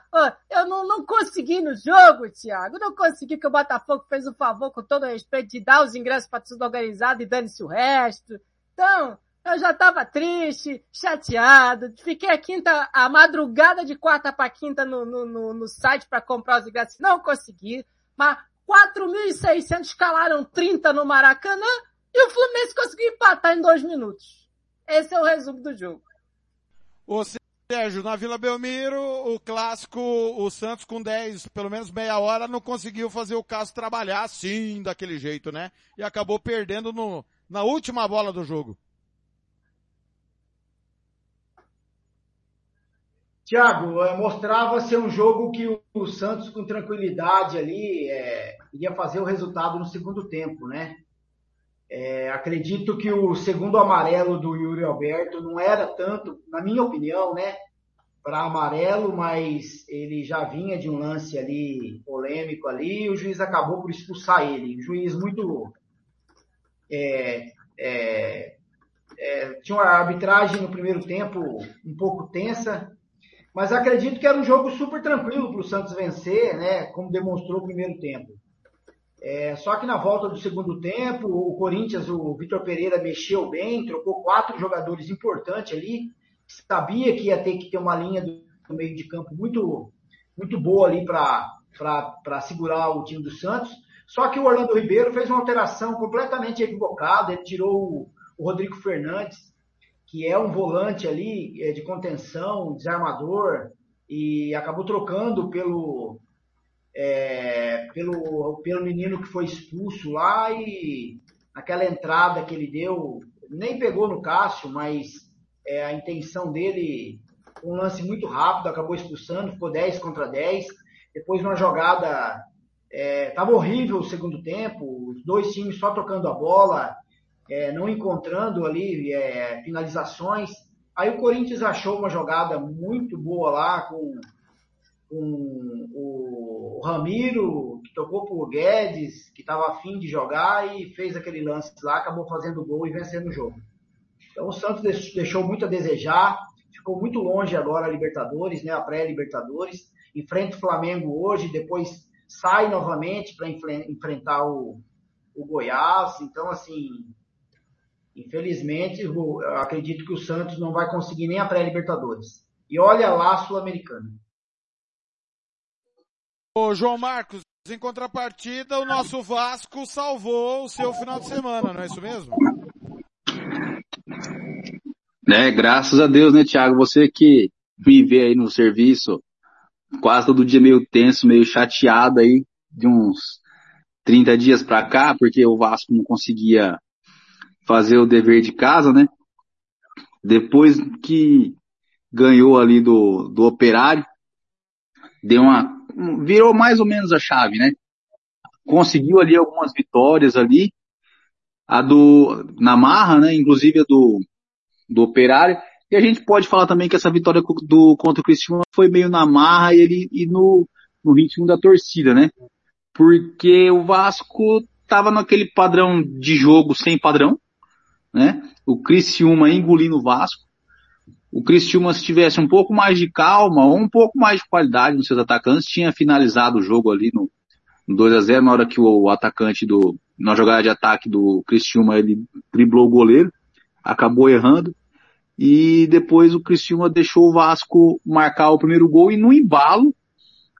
eu não, não consegui no jogo, Thiago. Não consegui que o Botafogo fez o favor, com todo respeito, de dar os ingressos para tudo organizado e dane-se o resto. Então, eu já estava triste, chateado. Fiquei a quinta, a madrugada de quarta para quinta no, no, no, no site para comprar os ingressos. Não consegui. Mas 4.600 calaram 30 no Maracanã e o Fluminense conseguiu empatar em dois minutos. Esse é o resumo do jogo. Ô Sérgio, na Vila Belmiro, o clássico, o Santos com 10, pelo menos meia hora, não conseguiu fazer o caso trabalhar assim, daquele jeito, né? E acabou perdendo no, na última bola do jogo. Tiago, é, mostrava ser um jogo que o, Santos, com tranquilidade ali, é, iria fazer o resultado no segundo tempo, né? É, acredito que o segundo amarelo do Yuri Alberto não era tanto, na minha opinião, né? Para amarelo, mas ele já vinha de um lance ali polêmico ali, e o juiz acabou por expulsar ele. Um juiz muito. É, é, é, tinha uma arbitragem no primeiro tempo um pouco tensa, mas acredito que era um jogo super tranquilo para o Santos vencer, né? Como demonstrou o primeiro tempo. É, só que na volta do segundo tempo, o Corinthians, o Vitor Pereira mexeu bem, trocou quatro jogadores importantes ali. Sabia que ia ter que ter uma linha do, meio de campo muito, muito boa ali para segurar o time do Santos. Só que o Orlando Ribeiro fez uma alteração completamente equivocada. Ele tirou o, o Rodrigo Fernandes que é um volante ali é, de contenção, desarmador, e acabou trocando pelo, é, pelo, pelo menino que foi expulso lá e aquela entrada que ele deu, nem pegou no Cássio, mas é, a intenção dele, um lance muito rápido, acabou expulsando, ficou 10 contra 10. Depois uma jogada, estava é, horrível o segundo tempo, os dois times só tocando a bola, é, não encontrando ali é, finalizações. Aí o Corinthians achou uma jogada muito boa lá com, com o Ramiro, que tocou o Guedes, que estava afim de jogar e fez aquele lance lá, acabou fazendo gol e vencendo o jogo. Então o Santos deixou muito a desejar, ficou muito longe agora a Libertadores, né, a pré-Libertadores, enfrenta o Flamengo hoje, depois sai novamente para enfrentar o, o Goiás, então assim, Infelizmente, eu acredito que o Santos não vai conseguir nem a pré-Libertadores. E olha lá a Sul-Americana. Ô João Marcos, em contrapartida, o nosso Vasco salvou o seu final de semana, não é isso mesmo? É, graças a Deus, né, Thiago? Você que me vê aí no serviço, quase todo dia meio tenso, meio chateado aí, de uns 30 dias pra cá, porque o Vasco não conseguia fazer o dever de casa, né? Depois que ganhou ali do, do operário, deu uma, virou mais ou menos a chave, né? Conseguiu ali algumas vitórias ali, a do, na marra, né? Inclusive a do, do operário. E a gente pode falar também que essa vitória do, contra o Cristiano foi meio na marra e, ele, e no, no ritmo da torcida, né? Porque o Vasco estava naquele padrão de jogo sem padrão, né? O Criciúma engolindo o Vasco. O Criciúma, se tivesse um pouco mais de calma ou um pouco mais de qualidade nos seus atacantes, tinha finalizado o jogo ali no, no 2 a 0 na hora que o, atacante do, na jogada de ataque do Criciúma, ele driblou o goleiro, acabou errando. E depois o Criciúma deixou o Vasco marcar o primeiro gol e no embalo,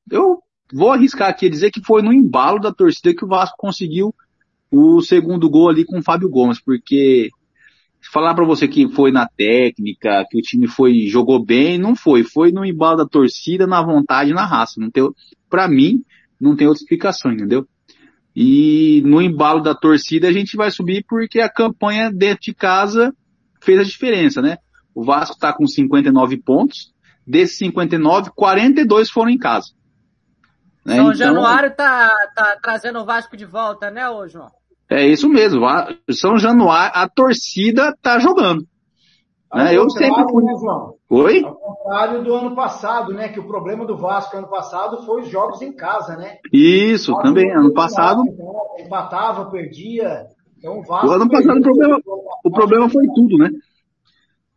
eu vou arriscar aqui dizer que foi no embalo da torcida que o Vasco conseguiu o segundo gol ali com o Fábio Gomes, porque falar para você que foi na técnica, que o time foi jogou bem, não foi. Foi no embalo da torcida, na vontade, na raça. Não tem, para mim, não tem outra explicação, entendeu? E no embalo da torcida a gente vai subir porque a campanha dentro de casa fez a diferença, né? O Vasco tá com 59 pontos. Desses 59, 42 foram em casa. Né? São então, Januário tá, tá trazendo o Vasco de volta, né, ô João? É isso mesmo. São Januário, a torcida tá jogando. Né? Eu sempre fui. Né, João? Oi? Ao contrário do ano passado, né? Que o problema do Vasco ano passado foi os jogos em casa, né? Isso, também. Ano passado. Empatava, perdia. Então, o Vasco. O ano passado o problema, o problema foi tudo, né?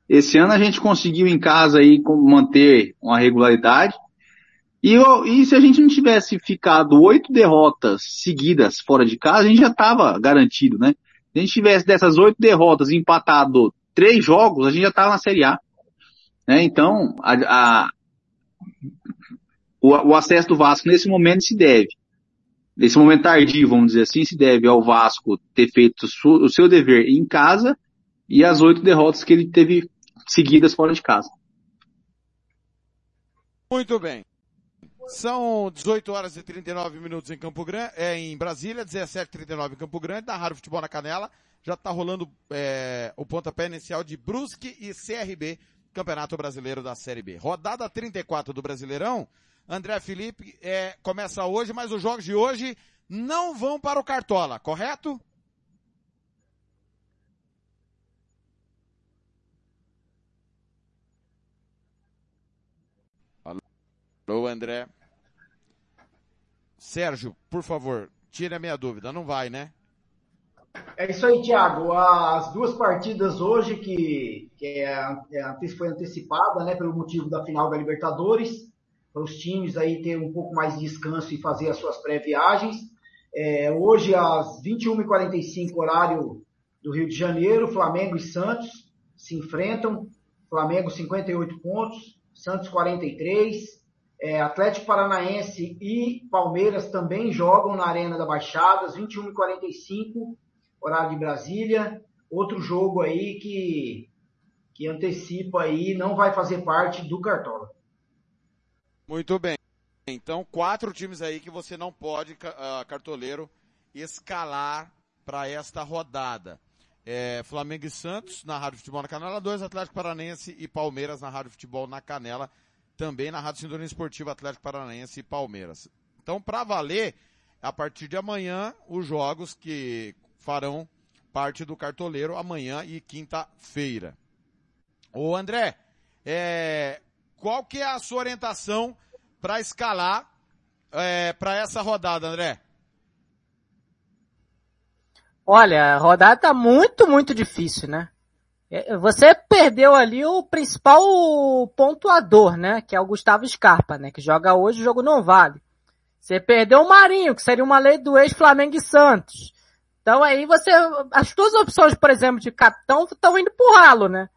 Esse ano a gente conseguiu em casa aí manter uma regularidade. E, e se a gente não tivesse ficado oito derrotas seguidas fora de casa, a gente já estava garantido, né? Se a gente tivesse dessas oito derrotas empatado três jogos, a gente já estava na Série A. Né? Então, a, a, o, o, acesso do Vasco nesse momento se deve, nesse momento tardio, vamos dizer assim, se deve ao Vasco ter feito o, o seu dever em casa e as oito derrotas que ele teve seguidas fora de casa. Muito bem. São 18 horas e 39 minutos em Campo Grande, é em Brasília, 17h39 em Campo Grande, da Rádio Futebol na Canela. Já está rolando é, o pontapé inicial de Brusque e CRB, Campeonato Brasileiro da Série B. Rodada 34 do Brasileirão. André Felipe é, começa hoje, mas os jogos de hoje não vão para o Cartola, correto? Alô, André. Sérgio, por favor, tire a minha dúvida. Não vai, né? É isso aí, Thiago. As duas partidas hoje que, que é, é, foi antecipada, né, pelo motivo da final da Libertadores, para os times aí ter um pouco mais de descanso e fazer as suas pré-viagens. É, hoje, às 21h45, horário do Rio de Janeiro, Flamengo e Santos se enfrentam. Flamengo 58 pontos, Santos 43. É, Atlético Paranaense e Palmeiras também jogam na Arena da Baixada, às 21h45, horário de Brasília. Outro jogo aí que, que antecipa aí, não vai fazer parte do Cartola. Muito bem. Então, quatro times aí que você não pode, uh, cartoleiro, escalar para esta rodada. É, Flamengo e Santos na Rádio Futebol na Canela 2, Atlético Paranaense e Palmeiras na Rádio Futebol na Canela também na Rádio Sintonia Esportiva Atlético Paranaense e Palmeiras. Então, para valer, a partir de amanhã, os jogos que farão parte do cartoleiro amanhã e quinta-feira. Ô André, é, qual que é a sua orientação para escalar é, para essa rodada, André? Olha, a rodada tá muito, muito difícil, né? É, você perdeu ali o principal pontuador, né? Que é o Gustavo Scarpa, né? Que joga hoje, o jogo não vale. Você perdeu o Marinho, que seria uma lei do ex-Flamengo e Santos. Então aí você, as duas opções, por exemplo, de capitão estão indo pro ralo, né?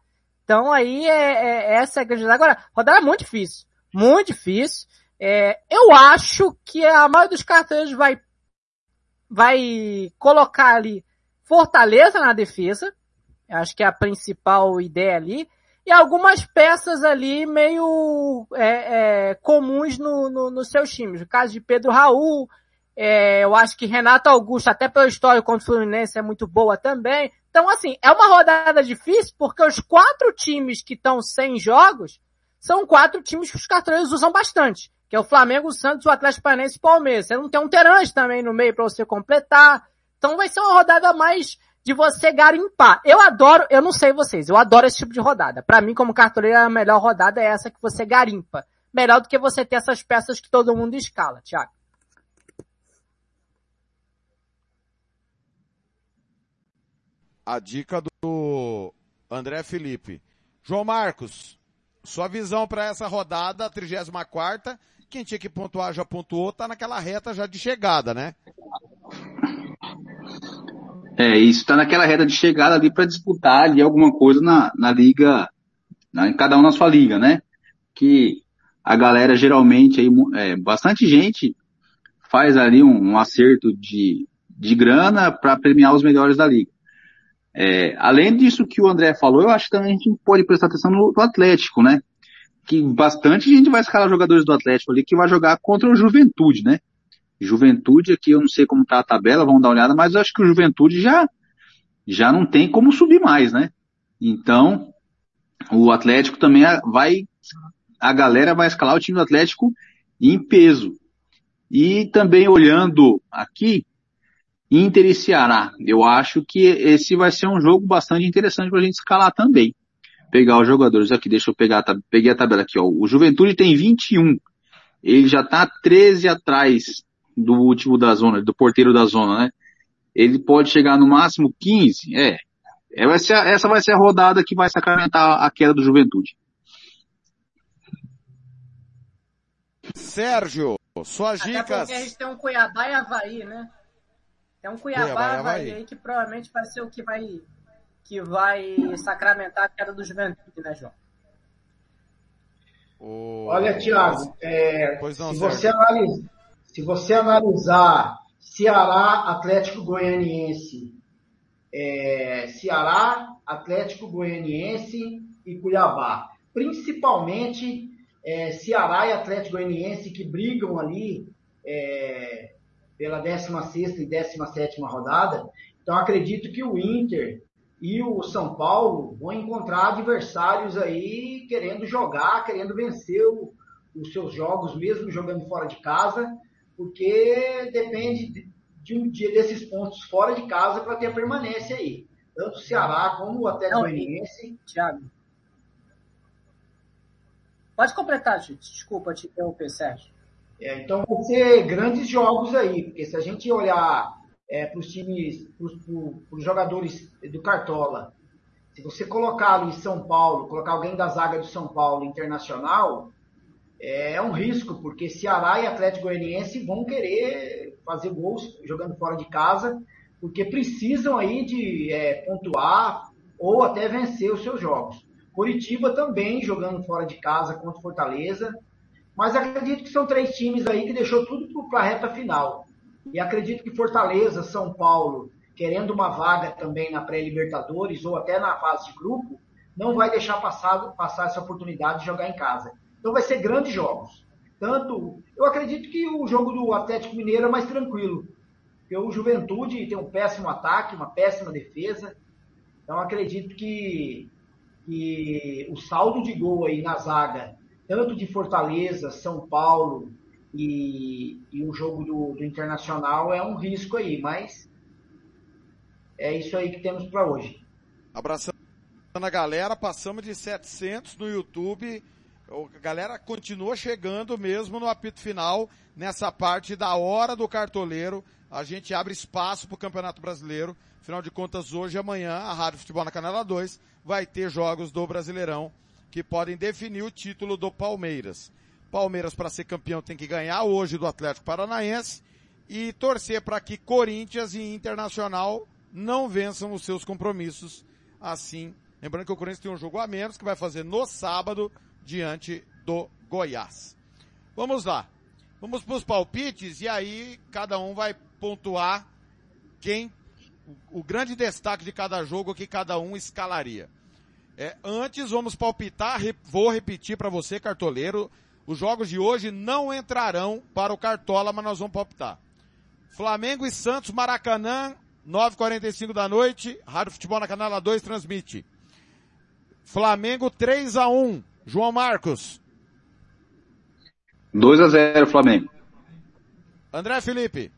Então aí é, é essa é a grande Agora, rodada é muito difícil. Muito difícil. É, eu acho que a maioria dos cartões vai, vai colocar ali Fortaleza na defesa Acho que é a principal ideia ali. E algumas peças ali meio é, é, comuns no, no, nos seus times. O caso de Pedro Raul, é, eu acho que Renato Augusto, até pela história contra o Fluminense, é muito boa também. Então, assim, é uma rodada difícil porque os quatro times que estão sem jogos são quatro times que os cartões usam bastante. Que é o Flamengo, o Santos, o Atlético Paranaense e o Palmeiras. Você não tem um Terãs também no meio para você completar. Então vai ser uma rodada mais de você garimpar. Eu adoro, eu não sei vocês, eu adoro esse tipo de rodada. Para mim, como cartoleiro, a melhor rodada é essa que você garimpa. Melhor do que você ter essas peças que todo mundo escala, Thiago. A dica do André Felipe. João Marcos, sua visão para essa rodada, 34 quem tinha que pontuar já pontuou, tá naquela reta já de chegada, né? É, isso está naquela reta de chegada ali para disputar ali alguma coisa na, na liga, na, em cada um na sua liga, né? Que a galera geralmente aí, é, bastante gente faz ali um, um acerto de, de grana para premiar os melhores da liga. É, além disso que o André falou, eu acho que também a gente pode prestar atenção no, no Atlético, né? Que bastante gente vai escalar jogadores do Atlético ali que vai jogar contra o Juventude, né? Juventude aqui, eu não sei como tá a tabela, vamos dar uma olhada, mas acho que o Juventude já, já não tem como subir mais, né? Então, o Atlético também vai, a galera vai escalar o time do Atlético em peso. E também olhando aqui, Inter e Ceará, eu acho que esse vai ser um jogo bastante interessante para a gente escalar também. pegar os jogadores aqui, deixa eu pegar, peguei a tabela aqui, ó. O Juventude tem 21. Ele já tá 13 atrás do último da zona, do porteiro da zona, né? Ele pode chegar no máximo 15, é. Essa, essa vai ser a rodada que vai sacramentar a queda do Juventude. Sérgio, suas Até dicas. porque a gente tem um Cuiabá e Havaí, né? Tem um Cuiabá, Cuiabá e Havaí Havaí. aí que provavelmente vai ser o que vai, que vai sacramentar a queda do Juventude, né, João? O- Olha, Thiago, é, não, se, Sérgio. você analisa- se você analisar Ceará, Atlético Goianiense, é, Ceará, Atlético Goianiense e Cuiabá, principalmente é, Ceará e Atlético Goianiense que brigam ali é, pela 16ª e 17ª rodada, então acredito que o Inter e o São Paulo vão encontrar adversários aí querendo jogar, querendo vencer o- os seus jogos, mesmo jogando fora de casa, porque depende de, de um dia desses pontos fora de casa para ter a permanência aí. Tanto o Ceará como o Não, e- Goianiense. Thiago. Pode completar, gente. Desculpa te interromper, Sérgio. É, então vão ser grandes jogos aí, porque se a gente olhar para os times, para os jogadores do Cartola, se você colocá-lo em São Paulo, colocar alguém da zaga do São Paulo internacional, é um risco, porque Ceará e Atlético Goianiense vão querer fazer gols jogando fora de casa, porque precisam aí de é, pontuar ou até vencer os seus jogos. Curitiba também jogando fora de casa contra Fortaleza, mas acredito que são três times aí que deixou tudo para a reta final. E acredito que Fortaleza, São Paulo, querendo uma vaga também na pré-Libertadores ou até na fase de grupo, não vai deixar passar, passar essa oportunidade de jogar em casa. Então vai ser grandes jogos. Tanto, eu acredito que o jogo do Atlético Mineiro é mais tranquilo. Porque o Juventude tem um péssimo ataque, uma péssima defesa. Então acredito que, que o saldo de gol aí na zaga, tanto de Fortaleza, São Paulo e, e o jogo do, do Internacional é um risco aí, mas é isso aí que temos para hoje. Abraçando a galera, passamos de 700 no YouTube. A galera continua chegando mesmo no apito final, nessa parte da hora do cartoleiro. A gente abre espaço para o Campeonato Brasileiro. Afinal de contas, hoje e amanhã, a Rádio Futebol na Canela 2 vai ter jogos do Brasileirão que podem definir o título do Palmeiras. Palmeiras, para ser campeão, tem que ganhar hoje do Atlético Paranaense e torcer para que Corinthians e Internacional não vençam os seus compromissos assim. Lembrando que o Corinthians tem um jogo a menos que vai fazer no sábado diante do Goiás. Vamos lá. Vamos para os palpites e aí cada um vai pontuar quem o, grande destaque de cada jogo que cada um escalaria. É, antes vamos palpitar, vou repetir para você, cartoleiro, os jogos de hoje não entrarão para o Cartola, mas nós vamos palpitar. Flamengo e Santos, Maracanã, 9h45 da noite, Rádio Futebol na Canela 2 transmite. Flamengo 3 a 1 João Marcos. 2 a 0 Flamengo. André Felipe.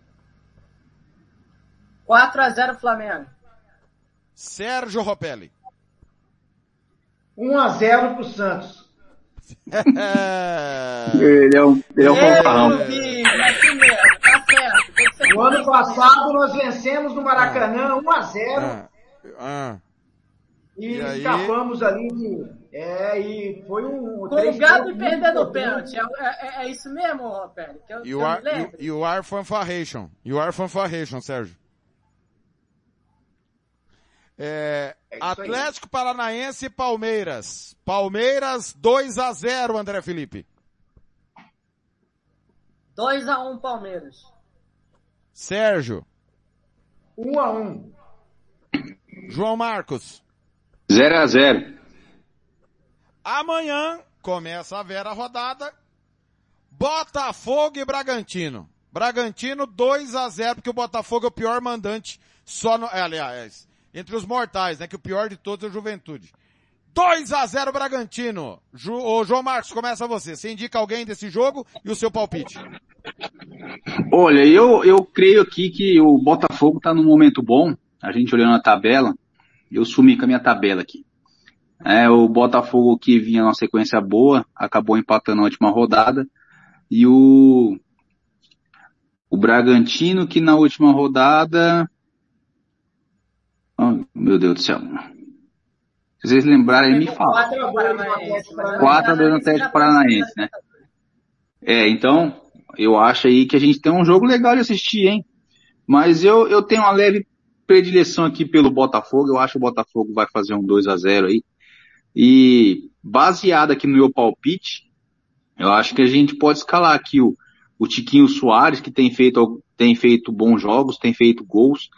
4 a 0 Flamengo. Sérgio Ropelli. 1 a 0 para o Santos. Ele é um, ele é um fanfarrão. É assim tá No ano passado nós vencemos no Maracanã 1 a 0 Ah, ah. e, E aí? escapamos ali de. É, e foi um. Com o Gabi perdendo o pênalti. É, é- é isso mesmo? Que eu, que You eu are, lembro? you, are fanfarration. You are fanfarration, Sérgio. É, É isso aí. Atlético Paranaense e Palmeiras. Palmeiras 2 a 0 André Felipe. 2 a 1 Palmeiras. Sérgio. 1 a 1 João Marcos. 0 a 0 Amanhã começa a vera rodada. Botafogo e Bragantino. Bragantino 2 a 0 porque o Botafogo é o pior mandante só no, é, aliás, entre os mortais, né, que o pior de todos é o Juventude. 2 a 0 Bragantino. Ju, ô, João Marcos, começa você. Você indica alguém desse jogo e o seu palpite. Olha, eu, eu creio aqui que o Botafogo está num momento bom. A gente olhando a tabela, eu sumi com a minha tabela aqui. É, o Botafogo que vinha numa sequência boa, acabou empatando na última rodada. E o, o Bragantino que na última rodada, oh, meu Deus do céu. Se vocês lembrarem, me falam. 4 a 2 no Atlético Paranaense, né? É, então, eu acho aí que a gente tem um jogo legal de assistir, hein? Mas eu, eu tenho uma leve predileção aqui pelo Botafogo. Eu acho que o Botafogo vai fazer um 2 a 0 aí. E baseado aqui no meu palpite, eu acho que a gente pode escalar aqui o, o Tiquinho Soares, que tem feito, tem feito bons jogos, tem feito gols.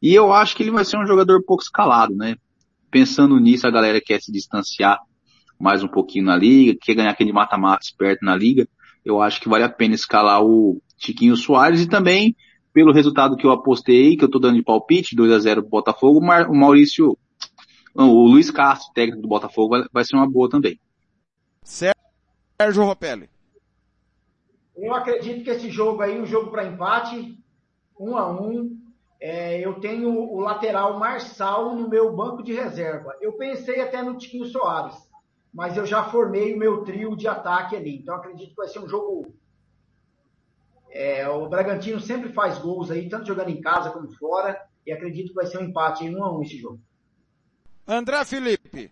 E eu acho que ele vai ser um jogador pouco escalado, né? Pensando nisso, a galera quer se distanciar mais um pouquinho na liga, quer ganhar aquele mata-mata esperto na liga. Eu acho que vale a pena escalar o Tiquinho Soares e também, pelo resultado que eu apostei, que eu tô dando de palpite, 2 a 0 pro Botafogo, o Maurício o Luiz Castro, técnico do Botafogo, vai, vai ser uma boa também. Sérgio Ropelli. Eu acredito que esse jogo aí, um jogo para empate, um a um. É, eu tenho o lateral Marçal no meu banco de reserva. Eu pensei até no Tiquinho Soares, mas eu já formei o meu trio de ataque ali. Então acredito que vai ser um jogo. É, o Bragantino sempre faz gols aí, tanto jogando em casa como fora, e acredito que vai ser um empate em um a um esse jogo. André Felipe.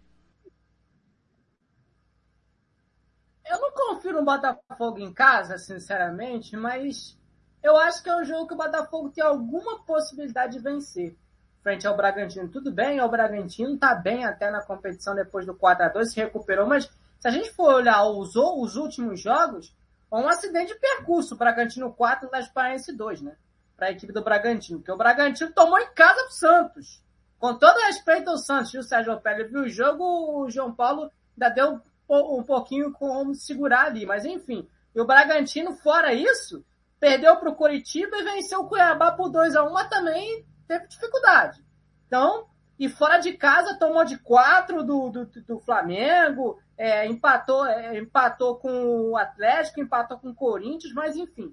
Eu não confio no Botafogo em casa, sinceramente, mas eu acho que é um jogo que o Botafogo tem alguma possibilidade de vencer. Frente ao Bragantino, tudo bem, o Bragantino tá bem até na competição depois do 4 a 2 se recuperou, mas se a gente for olhar os, os últimos jogos, é um acidente de percurso, Bragantino 4 e Paranaense 2, né? Para a equipe do Bragantino, porque o Bragantino tomou em casa pro Santos. Com todo respeito ao Santos, o Sérgio Pérez viu o jogo, o João Paulo ainda deu um pouquinho como segurar ali, mas enfim. E o Bragantino, fora isso, perdeu para o Curitiba e venceu o Cuiabá por 2 a 1 mas também teve dificuldade. Então, e fora de casa tomou de 4 do, do, do Flamengo, é, empatou, é, empatou com o Atlético, empatou com o Corinthians, mas enfim.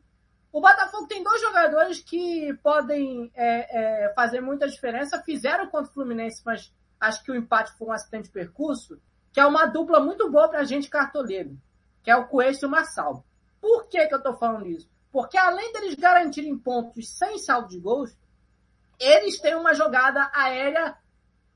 O Botafogo tem dois jogadores que podem é, é, fazer muita diferença. Fizeram contra o Fluminense, mas acho que o empate foi um acidente de percurso, que é uma dupla muito boa para a gente cartoleiro, que é o Coelho e o Marçal. Por que, que eu estou falando isso? Porque além deles garantirem pontos sem saldo de gols, eles têm uma jogada aérea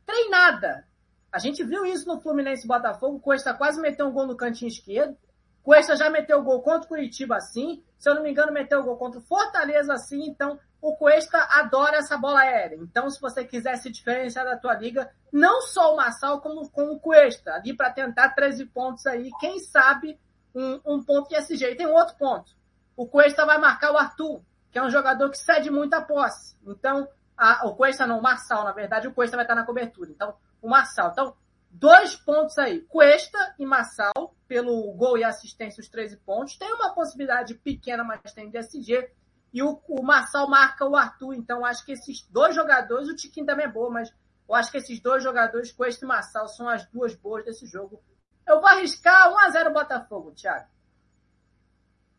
treinada. A gente viu isso no Fluminense Botafogo, o Cuesta quase meteu um gol no cantinho esquerdo. Cuesta já meteu gol contra o Curitiba assim, se eu não me engano, meteu gol contra o Fortaleza assim, então o Cuesta adora essa bola aérea. Então, se você quiser se diferenciar da tua liga, não só o Massal, como com o Cuesta, ali para tentar 13 pontos aí, quem sabe um, um ponto de SG. E tem um outro ponto. O Cuesta vai marcar o Arthur, que é um jogador que cede muita posse. Então, a, o Cuesta não, o Marçal, na verdade, o Cuesta vai estar na cobertura. Então, o Marçal. Então, dois pontos aí. Cuesta e Massal, pelo gol e assistência, os 13 pontos. Tem uma possibilidade pequena, mas tem DSG. E o, o Massal marca o Arthur. Então, acho que esses dois jogadores, o Tiquinho também é bom, mas eu acho que esses dois jogadores, Cuesta e Massal, são as duas boas desse jogo. Eu vou arriscar 1x0 Botafogo, Thiago.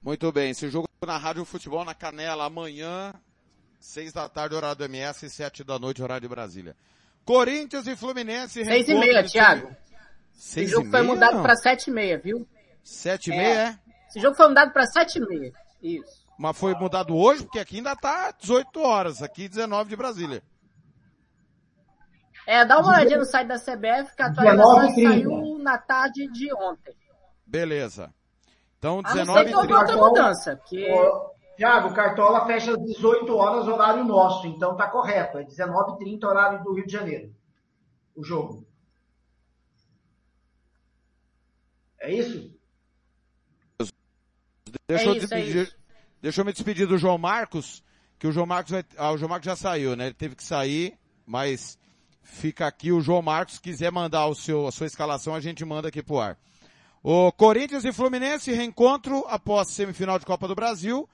Muito bem, esse jogo na Rádio Futebol na Canela amanhã, 6 da tarde, horário do MS, 7 da noite, horário de Brasília. Corinthians e Fluminense. Seis e meia, Thiago. Seis Esse jogo foi mudado para sete e meia, viu? Sete e é. meia, é? Esse jogo foi mudado para sete e meia. Isso. Mas foi mudado hoje, porque aqui ainda tá 18 horas, aqui 19 de Brasília. É, dá uma olhadinha no site da CBF, que a atualização saiu na tarde de ontem. Beleza. Então, 19 h outra mudança, porque... Tiago, Cartola fecha às 18 horas, horário nosso, então tá correto. É 19h30, horário do Rio de Janeiro. O jogo. É isso? Deixa, é eu, isso, é deixa eu me despedir do João Marcos, que o João Marcos vai, ah, o João Marcos já saiu, né? Ele teve que sair, mas fica aqui o João Marcos, quiser mandar o seu, a sua escalação, a gente manda aqui pro ar. O Corinthians e Fluminense reencontro após semifinal de Copa do Brasil.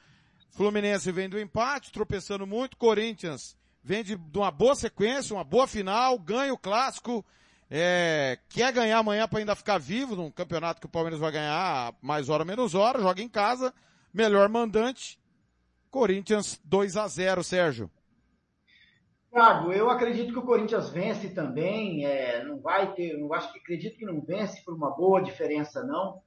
Fluminense vem do empate, tropeçando muito. Corinthians vem de, de uma boa sequência, uma boa final, ganha o clássico. É, quer ganhar amanhã para ainda ficar vivo num campeonato que o Palmeiras vai ganhar mais hora menos hora, joga em casa, melhor mandante. Corinthians 2 a 0, Sérgio. Thiago, eu acredito que o Corinthians vence também. É, não vai ter, não acho que acredito que não vence por uma boa diferença, não.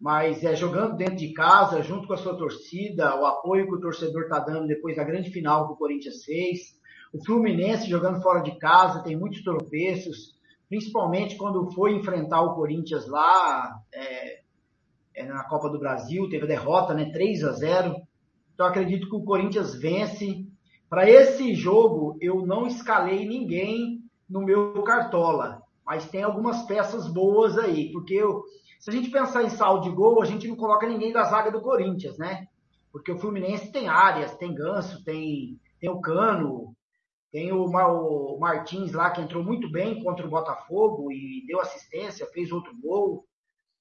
Mas é jogando dentro de casa, junto com a sua torcida, o apoio que o torcedor está dando depois da grande final que o Corinthians fez. O Fluminense jogando fora de casa, tem muitos tropeços, principalmente quando foi enfrentar o Corinthians lá é, é, na Copa do Brasil, teve a derrota, né? 3 a 0 Então acredito que o Corinthians vence para esse jogo, eu não escalei ninguém no meu cartola, mas tem algumas peças boas aí, porque eu, se a gente pensar em saldo de gol, a gente não coloca ninguém da zaga do Corinthians, né? Porque o Fluminense tem áreas, tem Ganso, tem, tem o Cano, tem o, o Martins lá que entrou muito bem contra o Botafogo e deu assistência, fez outro gol.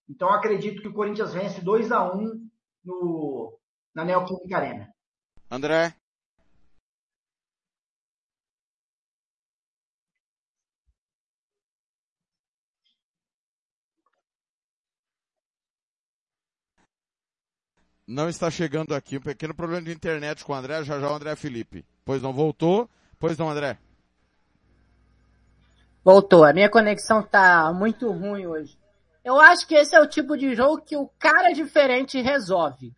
Então acredito que o Corinthians vence 2 a 1 no, na Neoquímica Arena. André? Não está chegando aqui. Um pequeno problema de internet com o André. Já já o André Felipe. Pois não voltou. Pois não, André. Voltou. A minha conexão tá muito ruim hoje. Eu acho que esse é o tipo de jogo que o cara diferente resolve.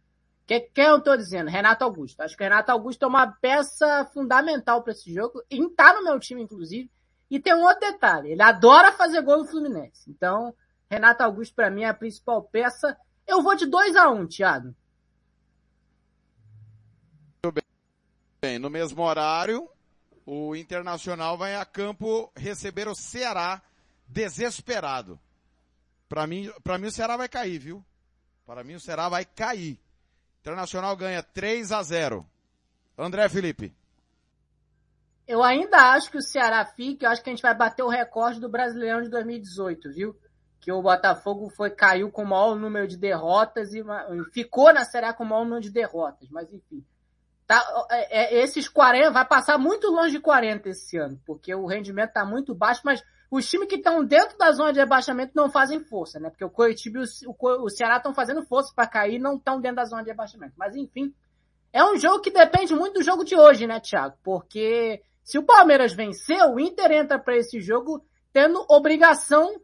Que, quem eu tô dizendo? Renato Augusto. Acho que o Renato Augusto é uma peça fundamental para esse jogo. E tá no meu time, inclusive. E tem um outro detalhe. Ele adora fazer gol no Fluminense. Então, Renato Augusto, para mim, é a principal peça. Eu vou de 2 a 1 um, Thiago. Bem, no mesmo horário, o Internacional vai a campo receber o Ceará desesperado. Para mim, para mim o Ceará vai cair, viu? Para mim o Ceará vai cair. Internacional ganha 3 a 0. André Felipe. Eu ainda acho que o Ceará fica, eu acho que a gente vai bater o recorde do Brasileirão de 2018, viu? Que o Botafogo foi caiu com o maior número de derrotas e ficou na A com o maior número de derrotas, mas enfim. Tá, é, é, esses 40, vai passar muito longe de 40 esse ano, porque o rendimento está muito baixo, mas os times que estão dentro da zona de rebaixamento não fazem força, né? Porque o Curitiba e o, o, o Ceará estão fazendo força para cair não estão dentro da zona de rebaixamento. Mas enfim, é um jogo que depende muito do jogo de hoje, né, Thiago? Porque se o Palmeiras vencer, o Inter entra para esse jogo tendo obrigação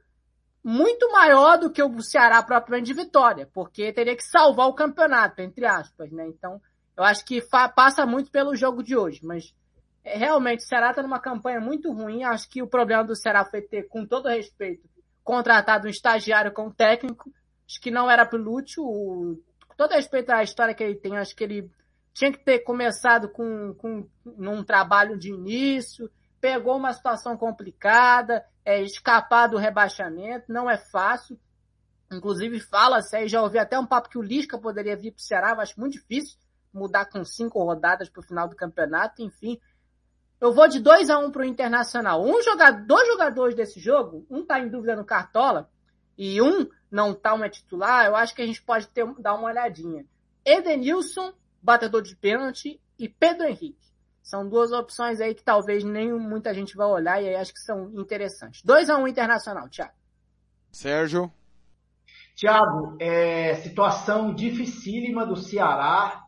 muito maior do que o Ceará propriamente de vitória, porque teria que salvar o campeonato, entre aspas, né? Então, eu acho que passa muito pelo jogo de hoje, mas é, realmente o Ceará está numa campanha muito ruim. Acho que o problema do Ceará foi ter, com todo respeito, contratado um estagiário como técnico. Acho que não era pro Lúcio. Com todo respeito à história que ele tem, acho que ele tinha que ter começado com, com num trabalho de início, pegou uma situação complicada, é, escapar do rebaixamento, não é fácil. Inclusive fala-se aí, já ouvi até um papo que o Lisca poderia vir para o Ceará, acho muito difícil mudar com cinco rodadas para o final do campeonato, enfim. Eu vou de 2 a 1 um para o Internacional. Um jogador, dois jogadores desse jogo, um está em dúvida no Cartola e um não está uma titular, eu acho que a gente pode ter, dar uma olhadinha. Edenilson, batedor de pênalti, e Pedro Henrique. São duas opções aí que talvez nem muita gente vai olhar e aí acho que são interessantes. 2 a 1 um Internacional, Thiago. Sérgio. Thiago, é, situação dificílima do Ceará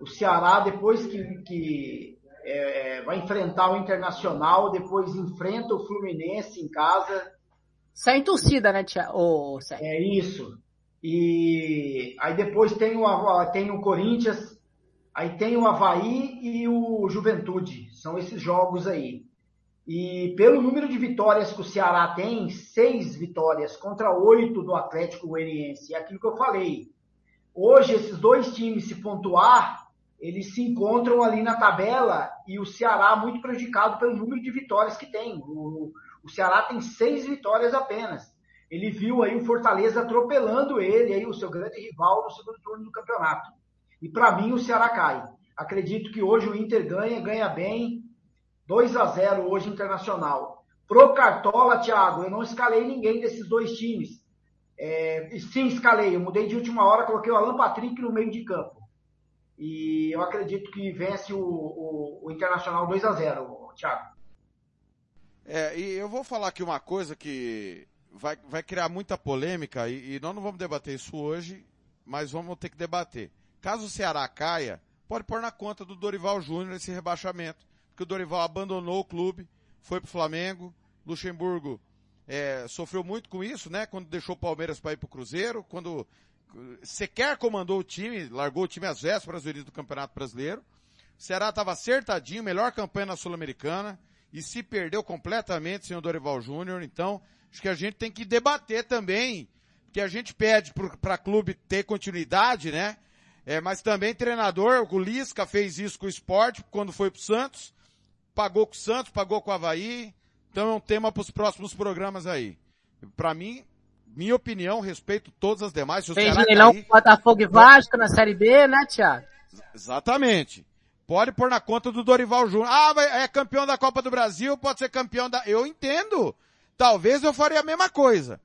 o Ceará, depois que, que é, vai enfrentar o Internacional, depois enfrenta o Fluminense em casa. Sem torcida, né, Tia? Oh, é isso. E aí depois tem o, tem o Corinthians, aí tem o Havaí e o Juventude. São esses jogos aí. E pelo número de vitórias que o Ceará tem, seis vitórias contra oito do Atlético Goianiense. É aquilo que eu falei. Hoje, esses dois times se pontuar, eles se encontram ali na tabela e o Ceará muito prejudicado pelo número de vitórias que tem. O, o Ceará tem seis vitórias apenas. Ele viu aí o Fortaleza atropelando ele, aí o seu grande rival no segundo turno do campeonato. E para mim o Ceará cai. Acredito que hoje o Inter ganha, ganha bem. 2 a 0 hoje internacional. Pro Cartola, Thiago, eu não escalei ninguém desses dois times. É, sim, escalei. Eu mudei de última hora, coloquei o Alan Patrick no meio de campo. E eu acredito que vence o, o, o Internacional 2 a 0 Thiago. É, e eu vou falar aqui uma coisa que vai, vai criar muita polêmica e, e nós não vamos debater isso hoje, mas vamos ter que debater. Caso o Ceará caia, pode pôr na conta do Dorival Júnior esse rebaixamento. que o Dorival abandonou o clube, foi pro Flamengo, Luxemburgo é, sofreu muito com isso, né? Quando deixou o Palmeiras para ir pro Cruzeiro, quando sequer comandou o time, largou o time às vésperas do Campeonato Brasileiro. O Ceará estava acertadinho, melhor campanha na Sul-Americana e se perdeu completamente sem o Dorival Júnior. Então, acho que a gente tem que debater também, que a gente pede para clube ter continuidade, né? É, mas também treinador, o Lisca fez isso com o esporte quando foi pro Santos, pagou com o Santos, pagou com o Havaí. Então é um tema para os próximos programas aí. Para mim, minha opinião, respeito todas as demais. Se Fez leilão cair- com Botafogo e Vasco na Série B, né, Thiago? Exatamente. Pode pôr na conta do Dorival Júnior. Ah, mas é campeão da Copa do Brasil, pode ser campeão da. Eu entendo. Talvez eu faria a mesma coisa.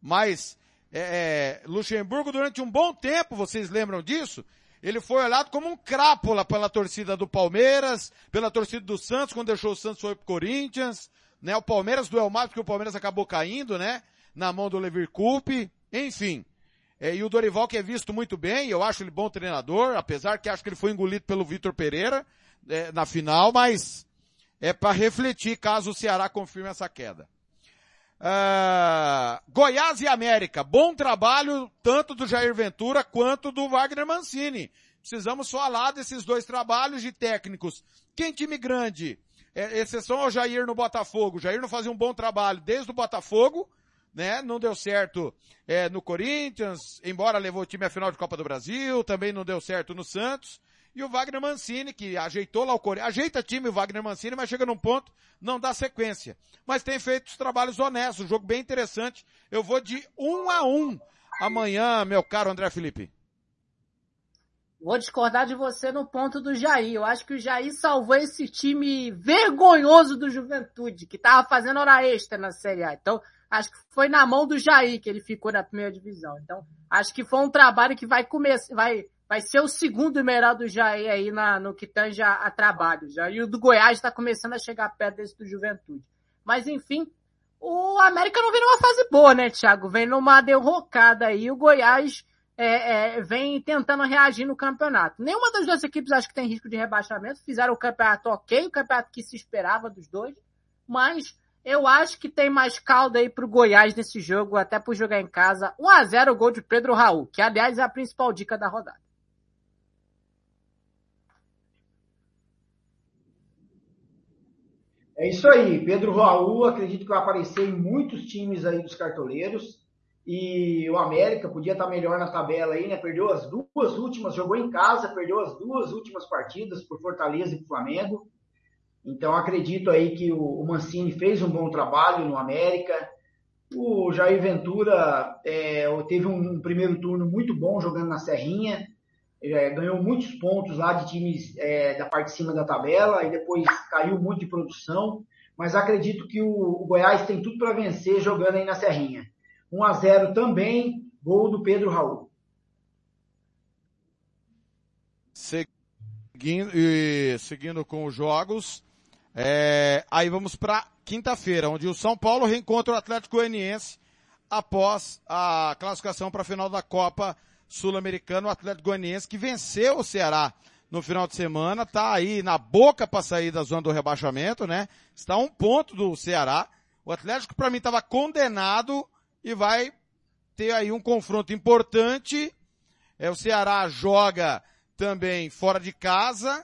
Mas é, é, Luxemburgo, durante um bom tempo, vocês lembram disso? Ele foi olhado como um crápula pela torcida do Palmeiras, pela torcida do Santos, quando deixou o Santos foi pro Corinthians, né? O Palmeiras doeu mais porque o Palmeiras acabou caindo, né? Na mão do Levir Coupe, enfim. É, e o Dorival que é visto muito bem, eu acho ele bom treinador, apesar que acho que ele foi engolido pelo Vitor Pereira é, na final, mas é para refletir caso o Ceará confirme essa queda. Ah, Goiás e América, bom trabalho tanto do Jair Ventura quanto do Wagner Mancini. Precisamos falar desses dois trabalhos de técnicos. Quem time grande, é, exceção ao Jair no Botafogo. O Jair não fazia um bom trabalho desde o Botafogo, né? Não deu certo é, no Corinthians, embora levou o time à final de Copa do Brasil, também não deu certo no Santos. E o Wagner Mancini, que ajeitou lá o Corinthians, ajeita time o Wagner Mancini, mas chega num ponto, não dá sequência. Mas tem feito os trabalhos honestos, um jogo bem interessante. Eu vou de um a um amanhã, meu caro André Felipe. Vou discordar de você no ponto do Jair. Eu acho que o Jair salvou esse time vergonhoso do Juventude, que tava fazendo hora extra na Série A. Então, acho que foi na mão do Jair que ele ficou na primeira divisão. Então, acho que foi um trabalho que vai começar, vai, vai ser o segundo melhor do Jair aí na, no que tange a, a trabalho. Já. E o do Goiás está começando a chegar perto desse do Juventude. Mas, enfim, o América não vem numa fase boa, né, Thiago? Vem numa derrocada aí. O Goiás é, é, vem tentando reagir no campeonato. Nenhuma das duas equipes acho que tem risco de rebaixamento. Fizeram o campeonato ok, o campeonato que se esperava dos dois. Mas eu acho que tem mais caldo aí pro Goiás nesse jogo, até por jogar em casa. 1 a 0 o gol de Pedro Raul, que aliás é a principal dica da rodada. É isso aí, Pedro Raul, acredito que vai aparecer em muitos times aí dos cartoleiros. E o América podia estar melhor na tabela aí, né? Perdeu as duas últimas, jogou em casa, perdeu as duas últimas partidas por Fortaleza e Flamengo. Então acredito aí que o Mancini fez um bom trabalho no América. O Jair Ventura é, teve um, primeiro turno muito bom jogando na Serrinha. É, ganhou muitos pontos lá de times é, da parte de cima da tabela e depois caiu muito de produção. Mas acredito que o, o Goiás tem tudo para vencer jogando aí na Serrinha. 1 a 0 também, gol do Pedro Raul. Seguindo, e, seguindo com os jogos, é, aí vamos para quinta-feira, onde o São Paulo reencontra o Atlético Goianiense após a classificação para a final da Copa Sul-Americana. O Atlético Goianiense que venceu o Ceará no final de semana, tá aí na boca para sair da zona do rebaixamento, né? Está um ponto do Ceará. O Atlético para mim estava condenado e vai ter aí um confronto importante. É, o Ceará joga também fora de casa.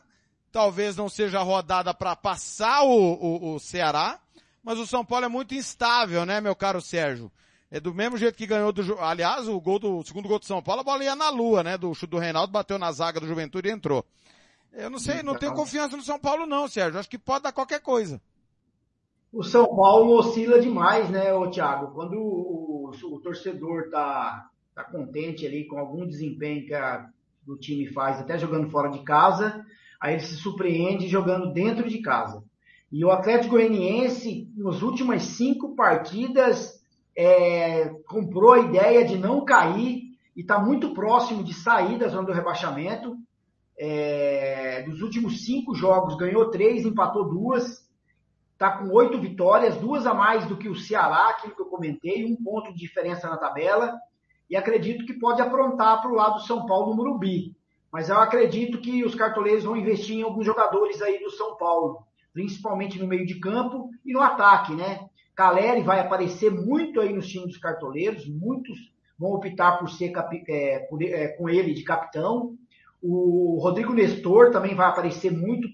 Talvez não seja rodada para passar o, o, o, Ceará, mas o São Paulo é muito instável, né, meu caro Sérgio? É do mesmo jeito que ganhou do, aliás, o gol do, o segundo gol do São Paulo, a bola ia na lua, né, do chute do Reinaldo, bateu na zaga do Juventude e entrou. Eu não sei, não tenho confiança no São Paulo não, Sérgio. Acho que pode dar qualquer coisa. O São Paulo oscila demais, né, ô Thiago? Quando o, o, o torcedor tá, tá contente ali com algum desempenho que a, o time faz, até jogando fora de casa, aí ele se surpreende jogando dentro de casa. E o Atlético Goianiense, nas últimas cinco partidas, é, comprou a ideia de não cair e está muito próximo de sair da zona do rebaixamento. É, dos últimos cinco jogos, ganhou três, empatou duas está com oito vitórias, duas a mais do que o Ceará, aquilo que eu comentei, um ponto de diferença na tabela, e acredito que pode aprontar para o lado do São Paulo no Murubi. Mas eu acredito que os cartoleiros vão investir em alguns jogadores aí do São Paulo, principalmente no meio de campo e no ataque, né? Caleri vai aparecer muito aí nos times dos cartoleiros, muitos vão optar por ser é, por, é, com ele de capitão. O Rodrigo Nestor também vai aparecer muito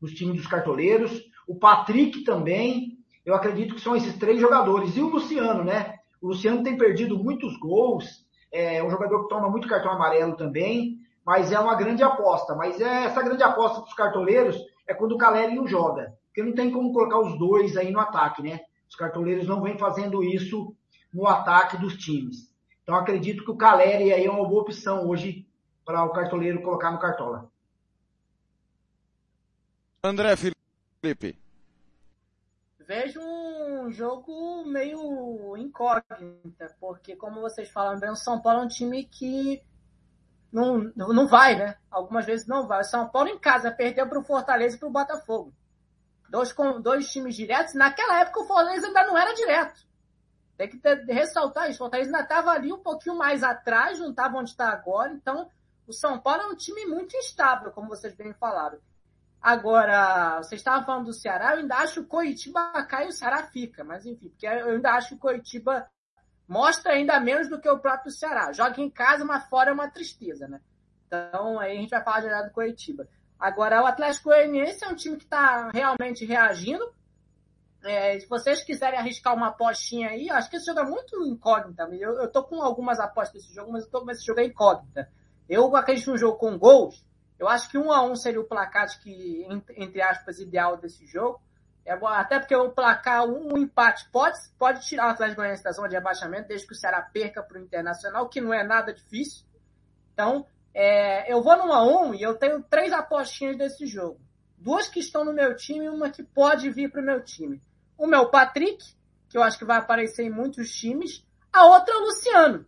nos times dos cartoleiros. O Patrick também. Eu acredito que são esses três jogadores. E o Luciano, né? O Luciano tem perdido muitos gols. É um jogador que toma muito cartão amarelo também. Mas é uma grande aposta. Mas é essa grande aposta para os cartoleiros é quando o Caleri não joga. Porque não tem como colocar os dois aí no ataque, né? Os cartoleiros não vêm fazendo isso no ataque dos times. Então acredito que o Caleri aí é uma boa opção hoje para o cartoleiro colocar no cartola. André Felipe. Vejo um jogo meio incógnita, porque como vocês falam bem, o São Paulo é um time que não, não vai, né? Algumas vezes não vai. O São Paulo em casa perdeu para o Fortaleza e para o Botafogo. Dois, dois times diretos. Naquela época o Fortaleza ainda não era direto. Tem que ter, ressaltar isso. O Fortaleza ainda estava ali um pouquinho mais atrás, não estava onde está agora. Então, o São Paulo é um time muito instável, como vocês bem falaram. Agora, vocês estavam falando do Ceará, eu ainda acho que o Coitiba cai e o Ceará fica. Mas enfim, porque eu ainda acho que o Coitiba mostra ainda menos do que o próprio Ceará. Joga em casa, mas fora é uma tristeza, né? Então, aí a gente vai falar direto do Coitiba. Agora, o Atlético Goianiense é um time que está realmente reagindo. É, se vocês quiserem arriscar uma apostinha aí, acho que esse jogo é muito incógnita. Eu, eu tô com algumas apostas desse jogo, mas eu tô com esse jogo é incógnita. Eu acredito num jogo com gols. Eu acho que um a um seria o placar que, entre aspas, ideal desse jogo. É, até porque o placar, um, empate, pode, pode tirar o Atlético Goianiense da zona de abaixamento, desde que o Ceará perca para o Internacional, que não é nada difícil. Então, é, eu vou no a um e eu tenho três apostinhas desse jogo. Duas que estão no meu time e uma que pode vir para o meu time. Uma é o Patrick, que eu acho que vai aparecer em muitos times. A outra é o Luciano,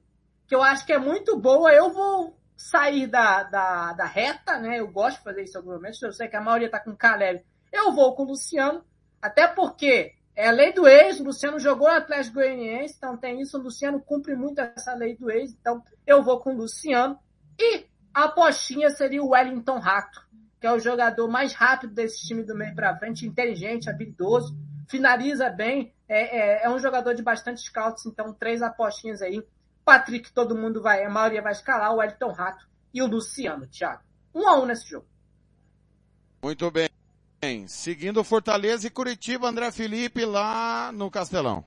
que eu acho que é muito boa. Eu vou sair da, da, da reta, né? Eu gosto de fazer isso em alguns momentos. Eu sei que a maioria tá com o Caleb. Eu vou com o Luciano, até porque é a lei do ex. O Luciano jogou no Atlético Goianiense, então tem isso. O Luciano cumpre muito essa lei do ex, então eu vou com o Luciano. E a apostinha seria o Wellington Rato, que é o jogador mais rápido desse time do meio para frente, inteligente, habilidoso, finaliza bem, é, é, é um jogador de bastante scouts, então três apostinhas aí Patrick, todo mundo vai, a maioria vai escalar, o Elton Rato e o Luciano, Thiago. Um a um nesse jogo. Muito bem. Seguindo Fortaleza e Curitiba, André Felipe lá no Castelão.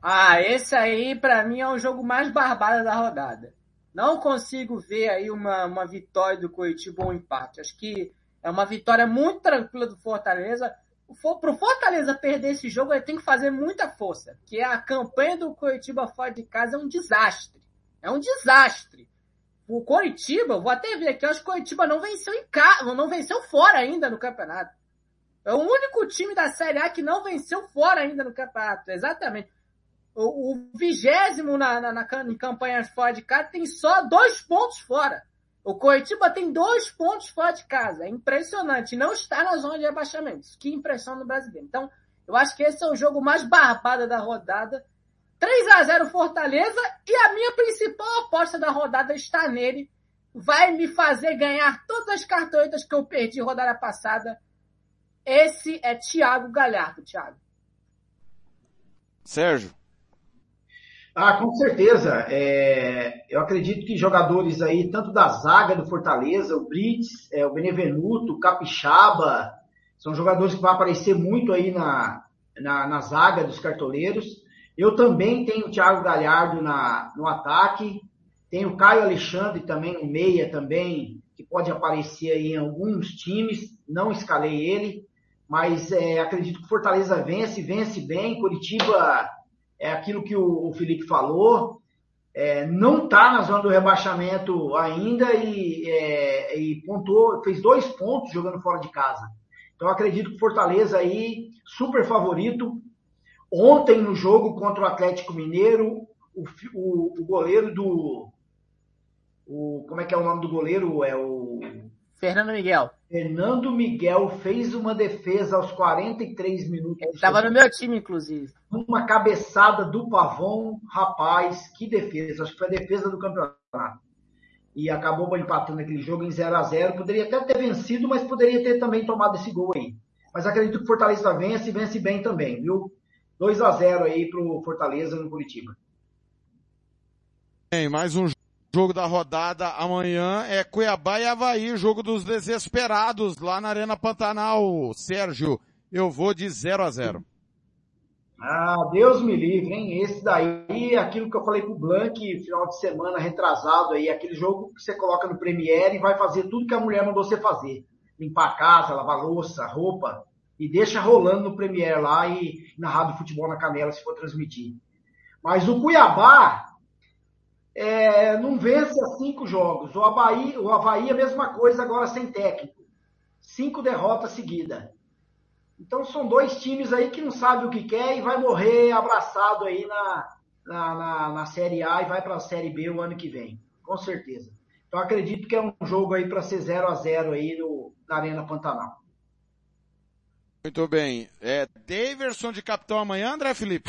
Ah, esse aí para mim é o jogo mais barbado da rodada. Não consigo ver aí uma, uma vitória do Curitiba ou um empate. Acho que é uma vitória muito tranquila do Fortaleza para o Fortaleza perder esse jogo, ele tem que fazer muita força. Que a campanha do Coritiba fora de casa é um desastre. É um desastre. O Coritiba, vou até ver aqui, acho que o Coritiba não venceu em casa, não venceu fora ainda no campeonato. É o único time da Série A que não venceu fora ainda no campeonato. Exatamente. O vigésimo na, na, na, em campanhas fora de casa tem só dois pontos fora. O Coritiba tem dois pontos fora de casa. É impressionante. Não está na zona de rebaixamento. Que impressão no brasileiro. Então, eu acho que esse é o jogo mais barbado da rodada. 3 a 0 Fortaleza e a minha principal aposta da rodada está nele. Vai me fazer ganhar todas as cartoletas que eu perdi rodada passada. Esse é Thiago Galhardo, Thiago. Sérgio. Ah, com certeza. É, eu acredito que jogadores aí, tanto da zaga do Fortaleza, o Brits, é, o Benevenuto, o Capixaba, são jogadores que vão aparecer muito aí na, na, na zaga dos cartoleiros. Eu também tenho o Thiago Galhardo na, no ataque, tenho o Caio Alexandre também no meia também, que pode aparecer aí em alguns times, não escalei ele, mas é, acredito que Fortaleza vence, vence bem, Curitiba é aquilo que o, o Felipe falou, é, não está na zona do rebaixamento ainda e, é, e pontuou, fez dois pontos jogando fora de casa. Então acredito que Fortaleza aí, super favorito. Ontem no jogo contra o Atlético Mineiro, o, o, o goleiro do. O, como é que é o nome do goleiro? É o. Fernando Miguel. Fernando Miguel fez uma defesa aos 43 minutos. Ele estava no meu time, inclusive. Uma cabeçada do Pavon, rapaz, que defesa. Acho que foi a defesa do campeonato. e acabou empatando aquele jogo em 0 a 0 Poderia até ter vencido, mas poderia ter também tomado esse gol aí. Mas acredito que o Fortaleza vence e vence bem também, viu? 2 a 0 aí pro Fortaleza no Curitiba. Bem, mais um jogo da rodada amanhã é Cuiabá e Havaí, jogo dos desesperados lá na Arena Pantanal. Sérgio, eu vou de 0 a 0 ah, Deus me livre, hein? Esse daí, aquilo que eu falei pro Blank final de semana retrasado aí, aquele jogo que você coloca no Premiere e vai fazer tudo que a mulher mandou você fazer. Limpar a casa, lavar louça, roupa, e deixa rolando no Premiere lá e na Rádio Futebol na Canela se for transmitir. Mas o Cuiabá é, não vence a cinco jogos. O Havaí, o Havaí a mesma coisa agora sem técnico. Cinco derrotas seguidas. Então são dois times aí que não sabem o que quer e vai morrer abraçado aí na, na, na, na Série A e vai para a Série B o ano que vem, com certeza. Então acredito que é um jogo aí para ser 0 a 0 aí no, na Arena Pantanal. Muito bem. É Daverson de capitão amanhã, André Felipe?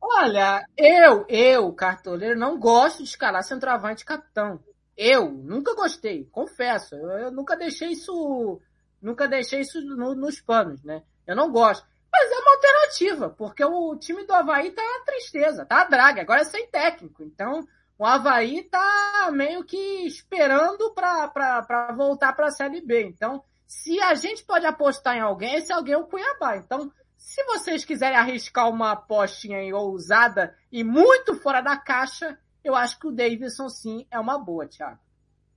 Olha, eu, eu, cartoleiro, não gosto de escalar centroavante capitão. Eu nunca gostei, confesso. Eu, eu nunca deixei isso, nunca deixei isso no, nos panos, né? Eu não gosto. Mas é uma alternativa, porque o time do Havaí tá tristeza, tá draga, agora é sem técnico. Então, o Havaí tá meio que esperando para voltar para a Série B. Então, se a gente pode apostar em alguém, esse alguém é o Cuiabá. Então, se vocês quiserem arriscar uma apostinha aí ousada e muito fora da caixa, eu acho que o Davidson sim é uma boa, Thiago.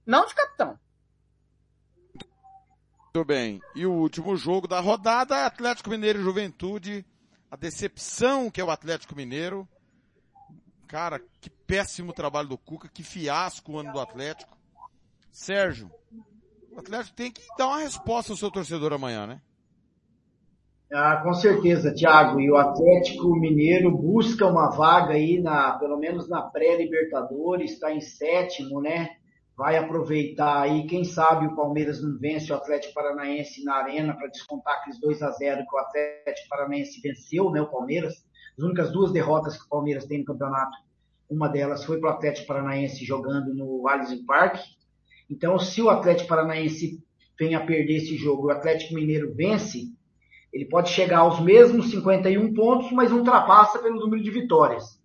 Não de capitão. Muito bem. E o último jogo da rodada, Atlético Mineiro e Juventude. A decepção que é o Atlético Mineiro. Cara, que péssimo trabalho do Cuca, que fiasco o ano do Atlético. Sérgio, o Atlético tem que dar uma resposta ao seu torcedor amanhã, né? Ah, com certeza, Thiago. E o Atlético Mineiro busca uma vaga aí, na, pelo menos na pré-Libertadores, está em sétimo, né? Vai aproveitar aí, quem sabe o Palmeiras não vence o Atlético Paranaense na arena para descontar aqueles 2 a 0 que o Atlético Paranaense venceu, né? O Palmeiras. As únicas duas derrotas que o Palmeiras tem no campeonato, uma delas foi para o Atlético Paranaense jogando no Allianz Parque. Então, se o Atlético Paranaense vem a perder esse jogo, o Atlético Mineiro vence, ele pode chegar aos mesmos 51 pontos, mas ultrapassa pelo número de vitórias.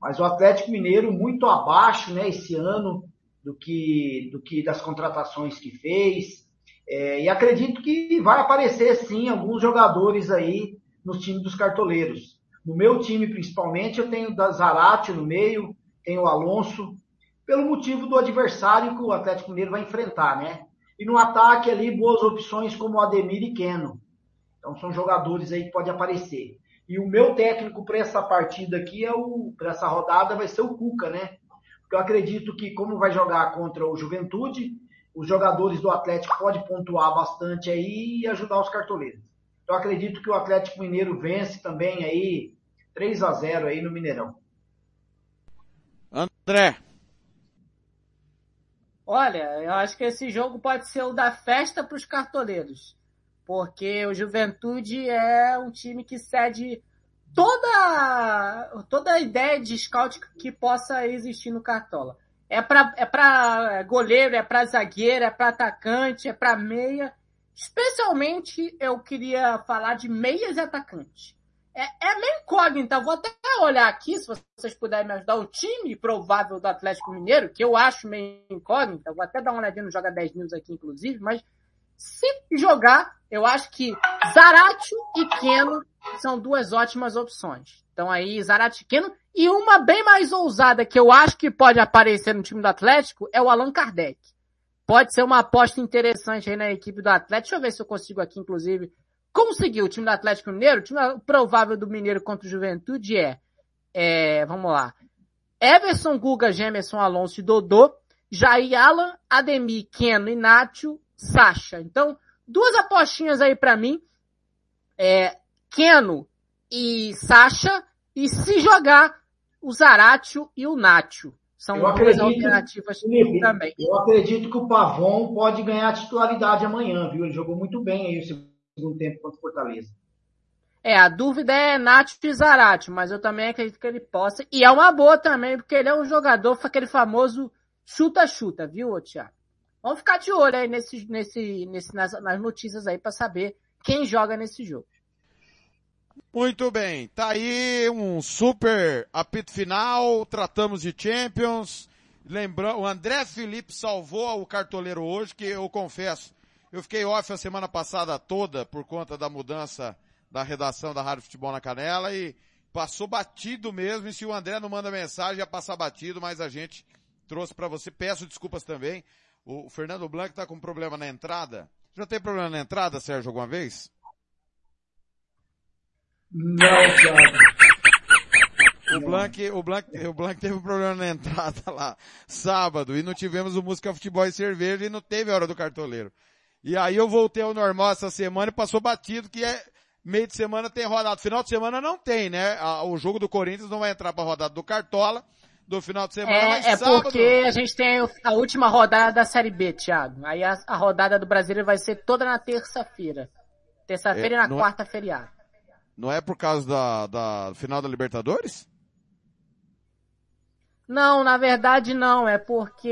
Mas o Atlético Mineiro muito abaixo, né, esse ano do que do que das contratações que fez. É, e acredito que vai aparecer sim alguns jogadores aí no time dos cartoleiros. No meu time, principalmente, eu tenho da Zarate no meio, tenho o Alonso, pelo motivo do adversário que o Atlético Mineiro vai enfrentar, né? E no ataque ali, boas opções como o Ademir e Keno. Então são jogadores aí que podem aparecer. E o meu técnico para essa partida aqui é o para essa rodada vai ser o Cuca, né? Porque eu acredito que como vai jogar contra o Juventude, os jogadores do Atlético podem pontuar bastante aí e ajudar os cartoleiros. Eu acredito que o Atlético Mineiro vence também aí 3 a 0 aí no Mineirão. André. Olha, eu acho que esse jogo pode ser o da festa para os cartoleiros porque o Juventude é um time que cede toda toda a ideia de scout que possa existir no Cartola. É para é para goleiro, é para zagueiro, é para atacante, é para meia. Especialmente eu queria falar de meias e atacantes. É, é meio incógnita. Vou até olhar aqui, se vocês puderem me ajudar, o time provável do Atlético Mineiro, que eu acho meio incógnita. Vou até dar uma olhadinha no Joga 10 News aqui, inclusive, mas se jogar, eu acho que Zaratio e Keno são duas ótimas opções. Então aí, Zaratio e Keno. E uma bem mais ousada que eu acho que pode aparecer no time do Atlético é o Allan Kardec. Pode ser uma aposta interessante aí na equipe do Atlético. Deixa eu ver se eu consigo aqui, inclusive, conseguir o time do Atlético Mineiro. O time provável do Mineiro contra o Juventude é, é vamos lá, Everson, Guga, Gemerson, Alonso e Dodô, Jair Alan, Ademir, Keno Nátio, Sasha. Então, duas apostinhas aí para mim. É, Keno e Sasha. E se jogar, o Zaratio e o Nacho. São eu duas acredito, alternativas Felipe, também. Eu acredito que o Pavon pode ganhar titularidade amanhã, viu? Ele jogou muito bem aí o segundo tempo contra o Fortaleza. É, a dúvida é Nath e Zarate, mas eu também acredito que ele possa. E é uma boa também, porque ele é um jogador, aquele famoso chuta-chuta, viu, Tiago? Vamos ficar de olho aí nesse, nesse, nesse, nas, nas notícias aí para saber quem joga nesse jogo. Muito bem, tá aí um super apito final, tratamos de Champions. Lembrando, o André Felipe salvou o cartoleiro hoje, que eu confesso, eu fiquei off a semana passada toda por conta da mudança da redação da Rádio Futebol na Canela e passou batido mesmo. E se o André não manda mensagem, ia passar batido, mas a gente trouxe para você. Peço desculpas também. O Fernando Blanco tá com problema na entrada. Já tem problema na entrada, Sérgio, alguma vez? Não, Thiago. O Blank, o Blank, o Blank teve um problema na entrada lá, sábado, e não tivemos o Música Futebol e Cerveja e não teve a hora do cartoleiro. E aí eu voltei ao normal essa semana e passou batido que é meio de semana tem rodada. Final de semana não tem, né? O jogo do Corinthians não vai entrar pra rodada do Cartola do final de semana, É, mas é sábado... porque a gente tem a última rodada da Série B, Thiago. Aí a, a rodada do Brasileiro vai ser toda na terça-feira. Terça-feira É, e na não é- quarta feriado. Não é por causa da, da final da Libertadores? Não, na verdade não. É porque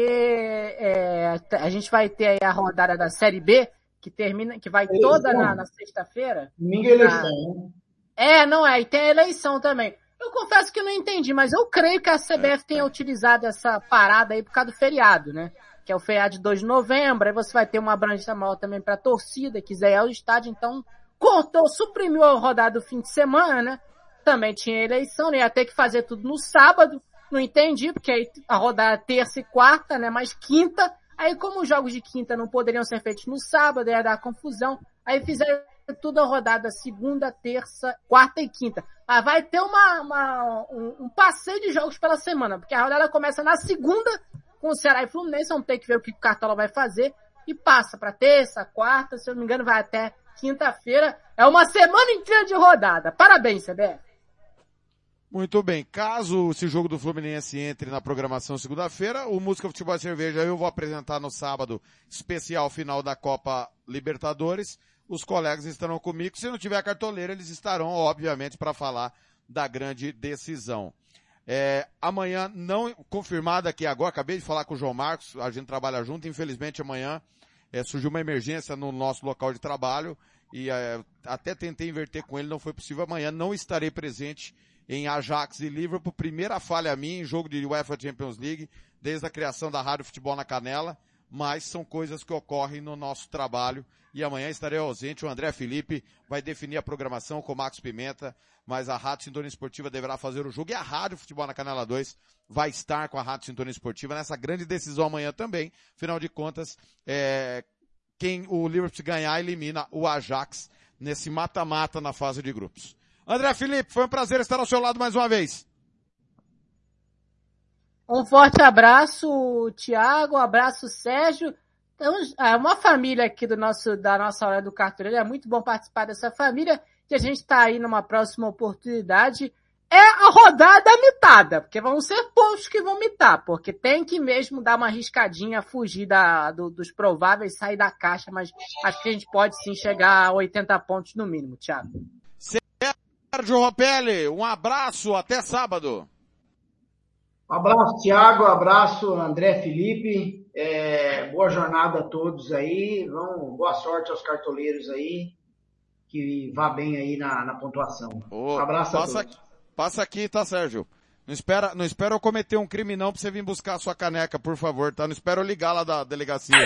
é, a gente vai ter aí a rodada da Série B, que termina, que vai toda na, na sexta-feira. Domingo é eleição, né? É, não é. E tem a eleição também. Eu confesso que não entendi, mas eu creio que a CBF tenha utilizado essa parada aí por causa do feriado, né? Que é o feriado de 2 de novembro, aí você vai ter uma abrangência maior também pra torcida, quiser ir ao estádio, então cortou, suprimiu a rodada do fim de semana? Também tinha eleição, né? Ia ter que fazer tudo no sábado. Não entendi, porque aí a rodada é terça e quarta, né? Mas quinta. Aí como os jogos de quinta não poderiam ser feitos no sábado, ia dar confusão. Aí fizeram tudo a rodada segunda, terça, quarta e quinta. Mas vai ter uma, uma- um, um passeio de jogos pela semana, porque a rodada começa na segunda com o Ceará e Fluminense, vamos ter que ver o que o Cartola vai fazer, e passa para terça, quarta, se eu não me engano vai até quinta-feira. É uma semana inteira de rodada. Parabéns, CBF. Muito bem. Caso esse jogo do Fluminense entre na programação segunda-feira, o Música Futebol e Cerveja eu vou apresentar no sábado, especial final da Copa Libertadores. Os colegas estarão comigo. Se não tiver cartoleira, eles estarão, obviamente, para falar da grande decisão. É, amanhã, não confirmada aqui agora, acabei de falar com o João Marcos, a gente trabalha junto, infelizmente amanhã é, surgiu uma emergência no nosso local de trabalho e é, até tentei inverter com ele, não foi possível. Amanhã não estarei presente em Ajax e Liverpool. Primeira falha minha em jogo de UEFA Champions League, desde a criação da Rádio Futebol na Canela, mas são coisas que ocorrem no nosso trabalho e amanhã estarei ausente. O André Felipe vai definir a programação com o Max Pimenta, mas a Rádio Sintonia Esportiva deverá fazer o jogo e a Rádio Futebol na Canela 2 vai estar com a Rádio Sintonia Esportiva nessa grande decisão amanhã também. Afinal de contas, é, quem o Liverpool ganhar elimina o Ajax nesse mata-mata na fase de grupos. André Felipe, foi um prazer estar ao seu lado mais uma vez. Um forte abraço, Tiago, um abraço, Sérgio. Então, é uma família aqui do nosso, da nossa hora do cartoleiro. É muito bom participar dessa família. E a gente está aí numa próxima oportunidade. É a rodada mitada, porque vão ser poucos que vão mitar, porque tem que mesmo dar uma riscadinha, fugir da, do- dos prováveis, sair da caixa, mas acho que a gente pode sim chegar a 80 pontos no mínimo, Thiago. Sérgio Ropelli, um abraço, até sábado. Um abraço, Thiago. Um abraço, André Felipe. É, boa jornada a todos aí. Vão, boa sorte aos cartoleiros aí. Que vá bem aí na, na pontuação. Ô, um abraço a passa, todos. passa aqui, tá, Sérgio? Não espera, não espera eu cometer um crime não pra você vir buscar a sua caneca, por favor, tá? Não espera eu ligar lá da delegacia.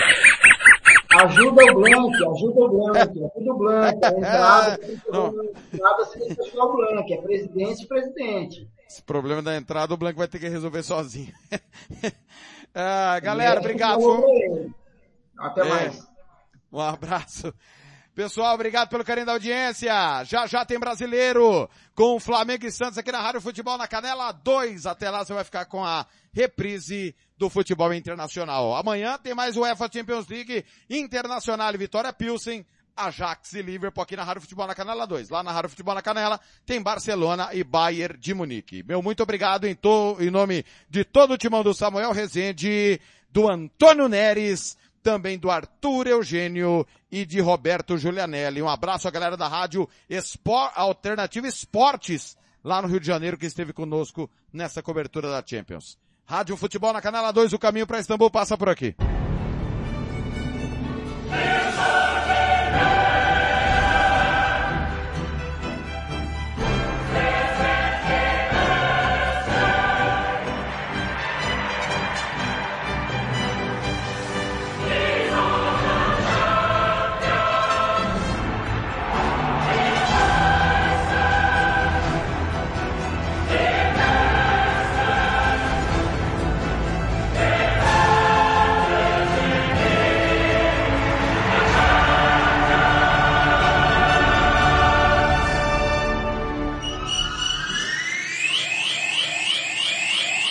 Ajuda o Blank, ajuda o Blank, ajuda o Blank. A entrada, Não. a entrada sem deixar o Blank. É presidente e presidente. Esse problema da entrada o Blanco vai ter que resolver sozinho. ah, galera, obrigado. Foi Até É. mais. Um abraço. Pessoal, obrigado pelo carinho da audiência. Já já tem brasileiro com Flamengo e Santos aqui na Rádio Futebol na Canela 2. Até lá você vai ficar com a reprise do futebol internacional. Amanhã tem mais o UEFA Champions League Internacional e Vitória Pilsen. Ajax e Liverpool aqui na Rádio Futebol na Canela 2. Lá na Rádio Futebol na Canela tem Barcelona e Bayern de Munique. Meu muito obrigado em, to- em nome de todo o timão do Samuel Rezende, do Antônio Neres, também do Arthur Eugênio e de Roberto Giulianelli. Um abraço à galera da Rádio Espor Alternativa Esportes, lá no Rio de Janeiro, que esteve conosco nessa cobertura da Champions. Rádio Futebol na Canela 2, o caminho para Istambul passa por aqui.